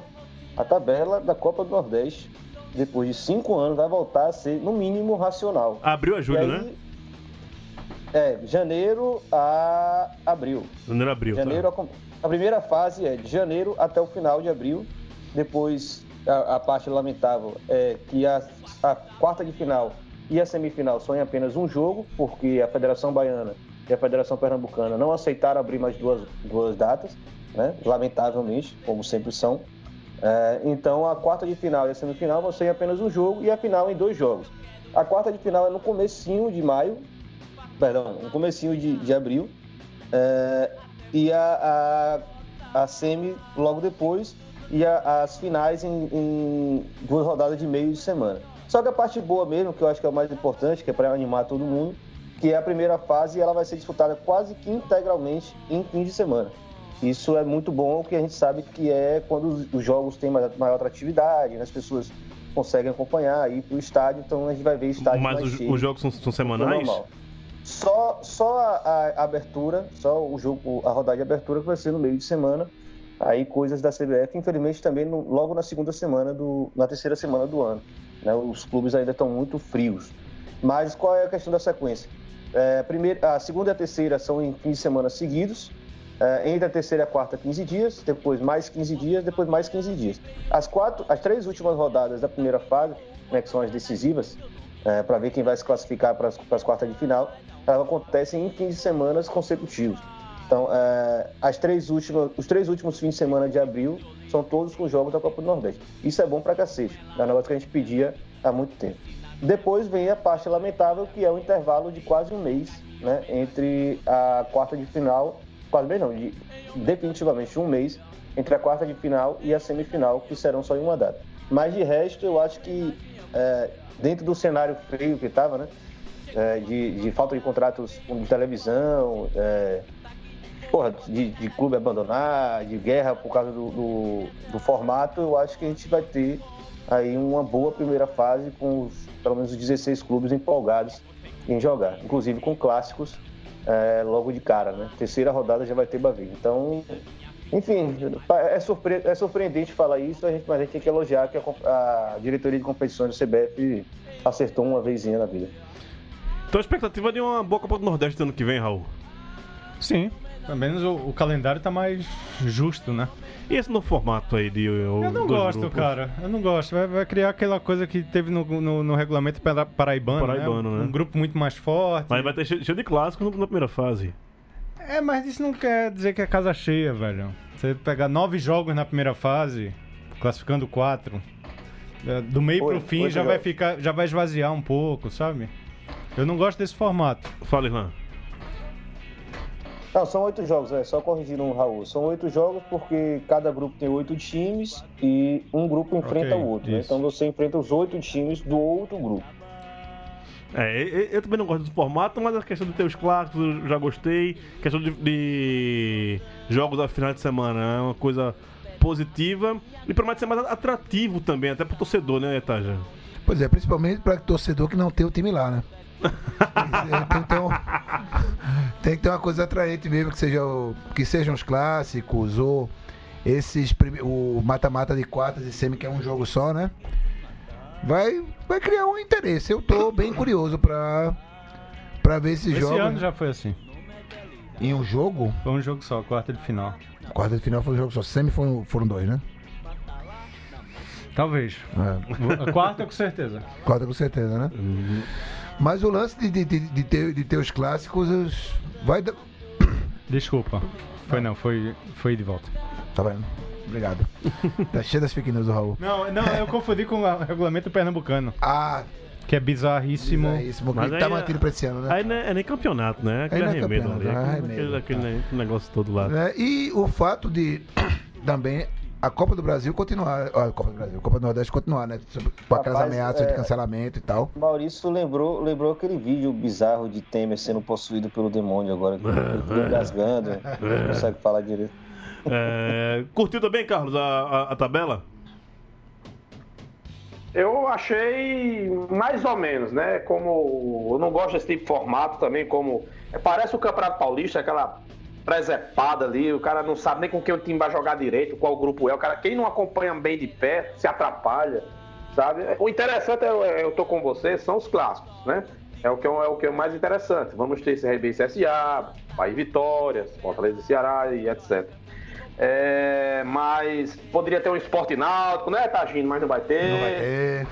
Speaker 5: A tabela da Copa do Nordeste, depois de cinco anos, vai voltar a ser, no mínimo, racional.
Speaker 1: Abril a julho,
Speaker 5: aí,
Speaker 1: né?
Speaker 5: É, janeiro a abril.
Speaker 1: Janeiro, abril. tá.
Speaker 5: Janeiro, a, com- a primeira fase é de janeiro até o final de abril. Depois, a, a parte lamentável é que a, a quarta de final e a semifinal são em apenas um jogo, porque a Federação Baiana e a Federação Pernambucana não aceitaram abrir mais duas, duas datas, né? lamentavelmente, como sempre são. É, então, a quarta de final e a semifinal vão ser em apenas um jogo e a final em dois jogos. A quarta de final é no comecinho de maio, perdão, no comecinho de, de abril, é, e a, a, a semi logo depois e a- as finais em, em duas rodadas de meio de semana. Só que a parte boa mesmo, que eu acho que é o mais importante, que é para animar todo mundo, que é a primeira fase e ela vai ser disputada quase que integralmente em fim de semana. Isso é muito bom, porque a gente sabe que é quando os- os jogos têm maior, atratividade, né? as pessoas conseguem acompanhar, ir para o estádio, então a gente vai ver estádio
Speaker 1: Mas
Speaker 5: mais
Speaker 1: os,
Speaker 5: cheio
Speaker 1: os jogos são, são semanais?
Speaker 5: normal. Só, só a, a abertura, só o jogo, a rodada de abertura que vai ser no meio de semana. Aí coisas da CBF, infelizmente também no- logo na segunda semana do, na terceira semana do ano. Né? Os clubes ainda estão muito frios. Mas qual é a questão da sequência? É, primeiro, a segunda e a terceira são em fins de semana seguidos. É, entre a terceira e a quarta, 15 dias, depois mais 15 dias, depois mais 15 dias. As quatro, as três últimas rodadas da primeira fase, né, que são as decisivas, para ver quem vai se classificar para as quartas de final, elas acontecem em fins de semanas consecutivos. Então, é, as três últimas, os três últimos fins de semana de abril são todos com jogos da Copa do Nordeste. Isso é bom pra cacete. É um negócio que a gente pedia há muito tempo. Depois vem a parte lamentável, que é o intervalo de quase um mês né, entre a quarta de final, quase bem não, de, definitivamente um mês entre a quarta de final e a semifinal, que serão só em uma data. Mas de resto, eu acho que é, dentro do cenário feio que estava, né, é, de, de falta de contratos de televisão, é, porra, de, de clube abandonar, de guerra por causa do, do, do formato, eu acho que a gente vai ter aí uma boa primeira fase com os, pelo menos os 16 clubes empolgados em jogar, inclusive com clássicos é, logo de cara, né? Terceira rodada já vai ter Bavi. Então, enfim, é, surpre é surpreendente falar isso, a gente, mas a gente tem que elogiar que a, a diretoria de competições do CBF acertou uma vezinha na vida.
Speaker 1: Então a expectativa é de uma boa Copa do Nordeste ano que vem, Raul.
Speaker 4: Sim, pelo menos o, o calendário tá mais justo, né?
Speaker 1: E esse novo formato aí de. O,
Speaker 4: Eu não gosto,
Speaker 1: grupos?
Speaker 4: cara. Eu não gosto. Vai, vai criar aquela coisa que teve no, no, no regulamento para- paraibano,
Speaker 1: Paraibano,
Speaker 4: né?
Speaker 1: né?
Speaker 4: Um grupo muito mais forte.
Speaker 1: Mas vai ter cheio, cheio de clássicos na primeira fase.
Speaker 4: É, mas isso não quer dizer que é casa cheia, velho. Você pegar nove jogos na primeira fase, classificando quatro, é, do meio
Speaker 5: Oito,
Speaker 4: pro fim já vai
Speaker 5: jogos.
Speaker 4: ficar, já vai esvaziar um pouco, sabe? Eu não gosto desse formato.
Speaker 1: Fala, Irlan.
Speaker 5: Não, são oito jogos, é só corrigindo o Raul. São oito jogos porque cada grupo tem oito times e um grupo enfrenta
Speaker 4: Ok,
Speaker 5: o outro. né? Então você enfrenta os oito times do outro grupo.
Speaker 1: É, eu, eu também não gosto desse formato, mas a questão de ter os clássicos eu já gostei. questão de, de jogos a final de semana é uma coisa positiva e promete ser mais atrativo também, até pro torcedor, né, Etaja?
Speaker 2: Pois é, principalmente para torcedor que não tem o time lá, né? Tem, que ter um- tem que ter uma coisa atraente mesmo, que, seja o- que sejam os clássicos ou esses o mata-mata de quartas e semi, que é um jogo só, né? Vai, vai criar um interesse. Eu tô bem curioso pra, pra ver esses
Speaker 4: Esse
Speaker 2: jogos.
Speaker 4: ano já foi assim.
Speaker 2: Em um jogo,
Speaker 4: Foi um jogo só, quarta de final.
Speaker 2: quarta de final foi um jogo só. Semi foram, foram dois, né?
Speaker 4: Talvez.
Speaker 2: É.
Speaker 4: Quarta com certeza.
Speaker 2: Quarta com certeza, né? Mas o lance de, de, de, de ter, de ter os clássicos os- vai. dar-
Speaker 4: Desculpa. Foi não, foi, foi de volta.
Speaker 2: Tá vendo? Obrigado. tá cheio das fake news do Raul.
Speaker 4: Não, não, eu confundi com o regulamento pernambucano,
Speaker 2: Ah,
Speaker 4: que é bizarríssimo.
Speaker 2: é isso,
Speaker 1: Mas
Speaker 2: que
Speaker 1: aí
Speaker 2: tá
Speaker 1: é-
Speaker 2: mantido pra esse ano, né?
Speaker 1: Aí não é, é nem campeonato, né? Aquele
Speaker 2: Aí não é campeonato,
Speaker 1: ali.
Speaker 2: é
Speaker 1: Aquele,
Speaker 2: arremedo,
Speaker 1: aquele,
Speaker 2: tá.
Speaker 1: aquele negócio todo lá.
Speaker 2: Né? E o fato de também a Copa do Brasil continuar. A Copa do Brasil, a Copa do Nordeste continuar, né? Com aquelas
Speaker 5: Rapaz,
Speaker 2: ameaças
Speaker 5: é-
Speaker 2: de cancelamento e tal.
Speaker 5: Maurício lembrou, lembrou aquele vídeo bizarro de Temer sendo possuído pelo demônio agora, que ele fica engasgando, não consegue falar direito.
Speaker 1: É, curtiu também, Carlos, a, a- a tabela?
Speaker 6: Eu achei mais ou menos, né? Como eu não gosto desse tipo de formato também, como é, parece o Campeonato Paulista, aquela presepada ali, o cara não sabe nem com quem o time vai jogar direito, qual grupo é. O cara, quem não acompanha bem de pé, se atrapalha, sabe? O interessante é, é- eu tô com você, são os clássicos, né? É o que é, o- é o que é mais interessante. Vamos ter CRB e CSA, Bahia Vitórias, Fortaleza e Ceará e etc. É, mas poderia ter um esporte náutico, né, Tagino? Mas não vai ter.
Speaker 2: Não vai ter.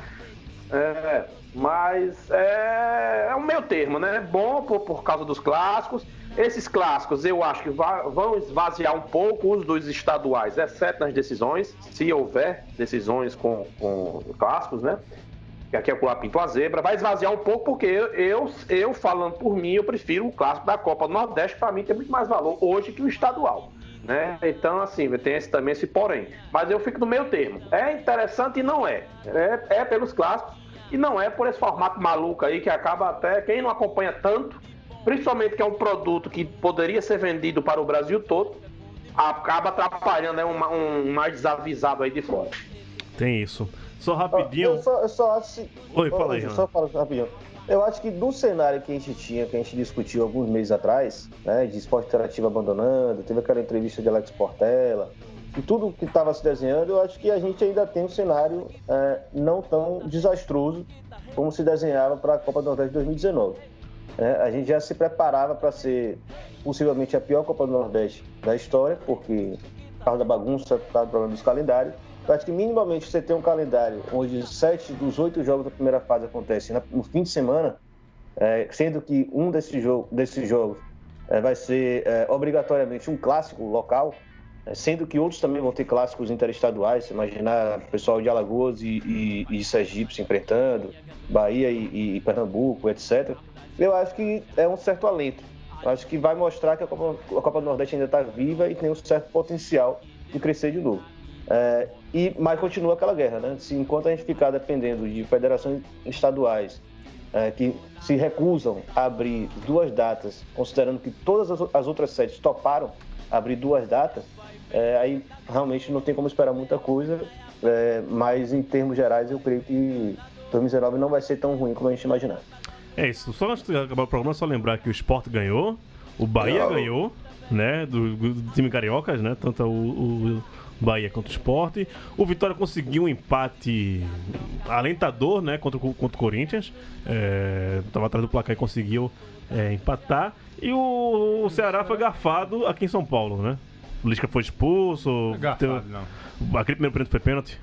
Speaker 6: É, mas é, é um meio termo, né? Bom por, por causa dos clássicos. Esses clássicos eu acho que vão esvaziar um pouco os dos estaduais, exceto nas decisões, se houver decisões com, com clássicos, né? Que aqui é o Pinto a Zebra, vai esvaziar um pouco, porque eu, eu, eu, falando por mim, eu prefiro o clássico da Copa do Nordeste, pra mim tem muito mais valor hoje que o estadual. Né? Então, assim, tem esse, também esse porém. Mas eu fico no meio termo. É interessante e não é. É, é pelos clássicos e não é por esse formato maluco aí que acaba até. Quem não acompanha tanto, principalmente que é um produto que poderia ser vendido para o Brasil todo, acaba atrapalhando né, um, um mais desavisado aí de fora.
Speaker 1: Tem isso. Só rapidinho.
Speaker 5: Eu só, eu só acho. se-
Speaker 1: Oi, fala aí.
Speaker 5: Só falo rapidinho. Eu acho que do cenário que a gente tinha, que a gente discutiu alguns meses atrás, né, de esporte interativo abandonando, teve aquela entrevista de Alex Portela, e tudo que estava se desenhando, eu acho que a gente ainda tem um cenário é, não tão desastroso como se desenhava para a Copa do Nordeste de 2019. né? a gente já se preparava para ser possivelmente a pior Copa do Nordeste da história, porque por causa da bagunça, por causa do problema dos calendários. Eu acho que minimamente você tem um calendário onde sete dos oito jogos da primeira fase acontecem no fim de semana, é, sendo que um desses, jogo, desses jogos é, vai ser é, obrigatoriamente um clássico local, sendo que outros também vão ter clássicos interestaduais, se imaginar pessoal de Alagoas e, e, e Sergipe se enfrentando, Bahia e, e Pernambuco, etc. Eu acho que é um certo alento. Eu acho que vai mostrar que a Copa, a Copa do Nordeste ainda está viva e tem um certo potencial de crescer de novo. É, e, mas continua aquela guerra, né? Se enquanto a gente ficar dependendo de federações estaduais é, que se recusam a abrir duas datas, considerando que todas as, as outras sedes toparam abrir duas datas, é, aí realmente não tem como esperar muita coisa, é, mas em termos gerais eu creio que 2019 não vai ser tão ruim como a gente imaginava.
Speaker 1: É isso. Só antes de acabar o programa, só lembrar que o Sport ganhou, o Bahia
Speaker 5: Não.
Speaker 1: ganhou, né? Do, do time cariocas, né? Tanto o, o Bahia quanto o Sport. O Vitória conseguiu um empate alentador, né? Contra, o- contra o Corinthians. É, tava atrás do placar e conseguiu é, empatar. E o, o Ceará foi garfado aqui em São Paulo, né? O Lisca foi expulso.
Speaker 4: Garfado,
Speaker 1: teve-
Speaker 4: não.
Speaker 1: Aquele primeiro pênalti foi pênalti?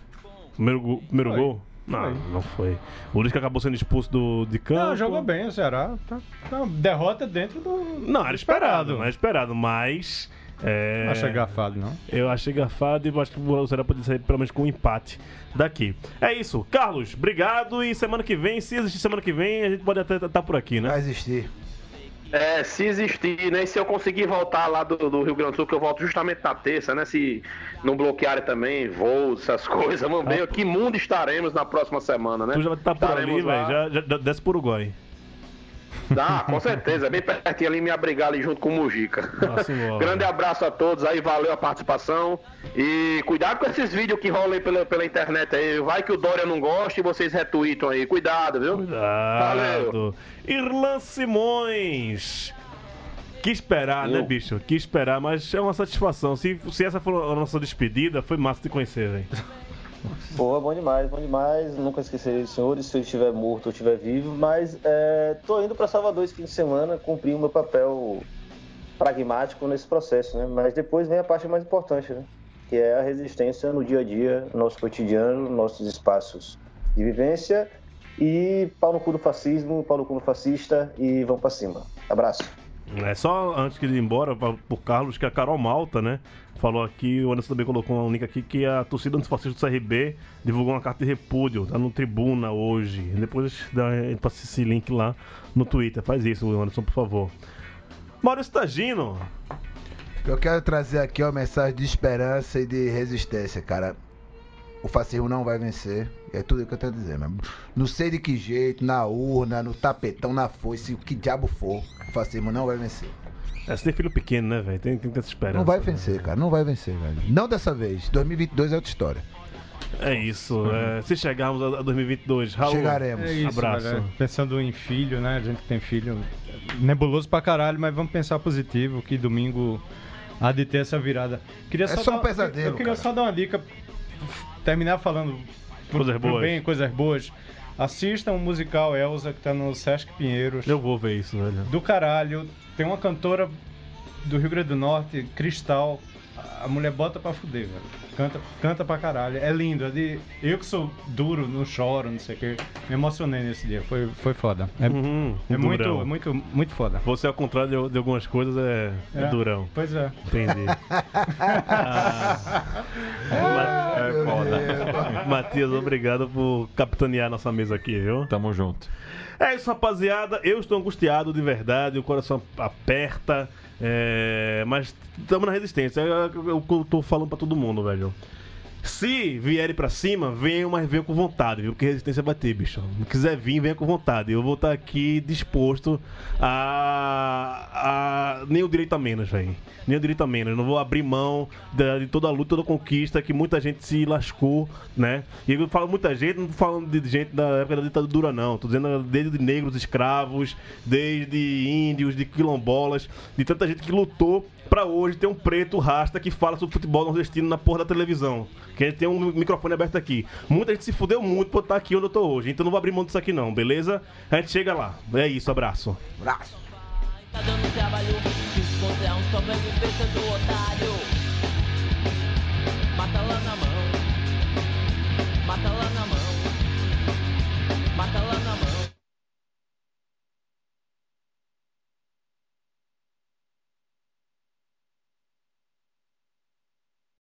Speaker 1: Primeiro, primeiro
Speaker 4: Foi.
Speaker 1: gol? Não, não foi. O Lisca acabou sendo expulso do, de campo.
Speaker 4: Não, jogou bem o Ceará. Tá, tá- derrota dentro do.
Speaker 1: Não, era esperado, era esperado, mas. É...
Speaker 4: Não achei garfado, não.
Speaker 1: Eu achei garfado e acho que o Ceará poderia sair pelo menos com um empate daqui. É isso. Carlos, obrigado. E semana que vem, se existir semana que vem, a gente pode até estar por aqui, né?
Speaker 2: Vai existir.
Speaker 6: É, se existir, né? E se eu conseguir voltar lá do, do Rio Grande do Sul, que eu volto justamente na terça, né? Se não bloquearem também voos, essas coisas, vamos ver que mundo estaremos na próxima semana, né?
Speaker 1: Tu já estar por ali,
Speaker 6: Estaremos lá.
Speaker 1: velho. Já, já desce pro Uruguai.
Speaker 6: Dá, com certeza, bem pertinho ali me abrigar ali junto com o Mujica.
Speaker 1: Nossa.
Speaker 6: Grande abraço a todos aí, valeu a participação. E cuidado com esses vídeos que rolam aí pela, pela internet aí. Vai que o Dória não gosta e vocês retweetam aí. Cuidado, viu?
Speaker 1: Cuidado. Irlan Simões. Que esperar, né, bicho? Que esperar, mas é uma satisfação. Se, se essa for a nossa despedida, foi massa de conhecer, velho.
Speaker 5: Pô, bom demais, bom demais. Nunca esquecerei dos senhores se eu estiver morto ou estiver vivo, mas é, tô indo para Salvador esse fim de semana cumprir o meu papel pragmático nesse processo, né? Mas depois vem a parte mais importante, né? Que é a resistência no dia a dia, no nosso cotidiano, nossos espaços de vivência e pau no cu do fascismo, pau no cu do fascista e vamos para cima. Abraço.
Speaker 1: É só antes de ir embora, pra- pro Carlos, que a Carol Malta, né? Falou aqui, o Anderson também colocou um link aqui, que a torcida antifascista do CRB divulgou uma carta de repúdio, tá no Tribuna hoje. Depois dá, passa esse link lá no Twitter. Faz isso, Anderson, por favor. Maurício Tagino.
Speaker 2: Eu quero trazer aqui uma mensagem de esperança e de resistência, cara. O fascismo não vai vencer. É tudo o que eu tenho a dizer, mesmo. Não sei de que jeito, na urna, no tapetão, na foice, o que diabo for. O fascismo não vai vencer.
Speaker 1: É, você tem filho pequeno, né, velho? Tem, tem que ter essa esperança.
Speaker 2: Não vai vencer, cara. Não vai vencer, velho. Não dessa vez. 2022 é outra história.
Speaker 1: É isso. é, se chegarmos a a 2022, Raul.
Speaker 2: Chegaremos.
Speaker 4: É isso,
Speaker 1: Abraço.
Speaker 4: velho. Pensando em filho, né? A gente que tem filho. Nebuloso pra caralho, mas vamos pensar positivo, que domingo há de ter essa virada. Queria
Speaker 2: É só um
Speaker 4: dar-
Speaker 2: pesadelo,
Speaker 4: Eu queria
Speaker 2: cara.
Speaker 4: só dar uma dica, terminar falando pro,
Speaker 1: Coisas
Speaker 4: pro
Speaker 1: boas.
Speaker 4: bem, coisas boas. Assistam o musical Elsa, que tá no Sesc Pinheiros.
Speaker 1: Eu vou ver isso, velho.
Speaker 4: Do caralho. Tem uma cantora do Rio Grande do Norte, Cristal. A mulher bota pra fuder, velho. Canta, canta pra caralho. É lindo. É de... Eu que sou duro, não choro, não sei o que. Me emocionei nesse dia. Foi, foi foda. É,
Speaker 1: Uhum,
Speaker 4: é muito, muito, muito foda.
Speaker 1: Você, ao contrário de, de algumas coisas, é, é
Speaker 4: É.
Speaker 1: durão.
Speaker 4: Pois é.
Speaker 1: Entendi. Ah. Ma-
Speaker 3: É foda.
Speaker 1: Matias, obrigado por capitanear nossa mesa aqui, viu?
Speaker 3: Tamo junto.
Speaker 1: É isso, rapaziada. Eu estou angustiado de verdade, o coração aperta. É, Mas estamos na resistência. É o que eu tô falando pra todo mundo, velho. Se vierem pra cima, venham, mas venham com vontade, viu? Porque resistência vai ter, bicho. Se quiser vir, venha com vontade. Eu vou estar aqui disposto a. a... Nem o direito a menos, velho. Nem o direito a menos. Não vou abrir mão de toda a luta, toda a conquista que muita gente se lascou, né? E eu falo muita gente, não tô falando de gente da época da ditadura, não. Tô dizendo desde negros escravos, desde índios, de quilombolas, de tanta gente que lutou pra hoje ter um preto rasta que fala sobre futebol nordestino na porra da televisão. Que a gente tem um microfone aberto aqui. Muita gente se fudeu muito por estar aqui onde eu tô hoje. Então não vou abrir mão disso aqui não, beleza? A gente chega lá. É isso, abraço.
Speaker 2: Abraço.
Speaker 8: Tá dando trabalho, se encontrar um sobrevivência do otário. Mata lá na mão, mata lá na mão, mata lá na mão.